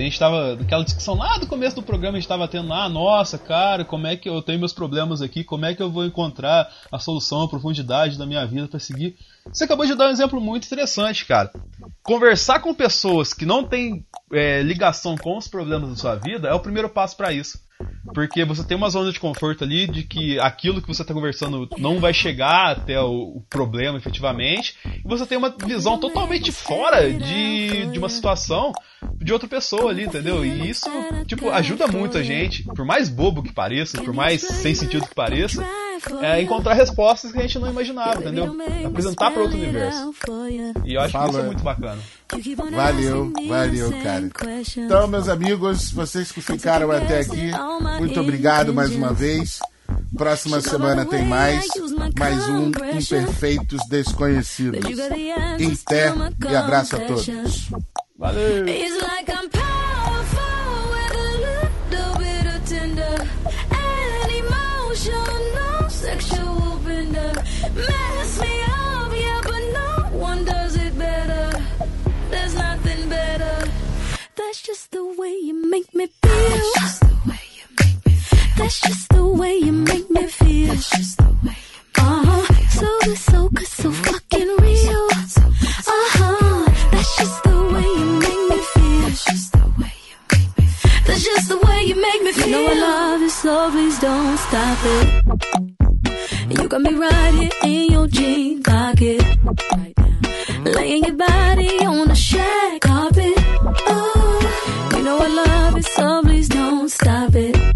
a gente tava naquela discussão lá do começo do programa, a gente tava tendo, ah, nossa, cara, como é que eu tenho meus problemas aqui, como é que eu vou encontrar a solução, a profundidade da minha vida para seguir. Você acabou de dar um exemplo muito interessante, cara. Conversar com pessoas que não têm é, ligação com os problemas da sua vida é o primeiro passo para isso. Porque você tem uma zona de conforto ali de que aquilo que você está conversando não vai chegar até o, o, problema efetivamente. E você tem uma visão totalmente fora de, de uma situação de outra pessoa ali, entendeu? E isso, tipo, ajuda muito a gente, por mais bobo que pareça, por mais sem sentido que pareça, é encontrar respostas que a gente não imaginava, entendeu? Apresentar para outro universo. E eu acho Fala. que isso é muito bacana. Valeu, valeu, cara. Então, meus amigos, vocês que ficaram até aqui, muito obrigado mais uma vez. Próxima semana tem mais, mais um Imperfeitos Desconhecidos. Em pé e abraço a todos. Valeu! That's just the way you make me feel. That's just the way you make me feel. That's just the way you make me feel. That's just the way you make me feel. So good, so good, so fucking real. Uh huh. That's just the way you make me feel. That's just the way you make me feel. That's just the way you make me feel. You know I love you, so please don't stop it. You got me right here in your jean pocket. Right now. Laying your body on the shag carpet. Know I love it, so please don't stop it.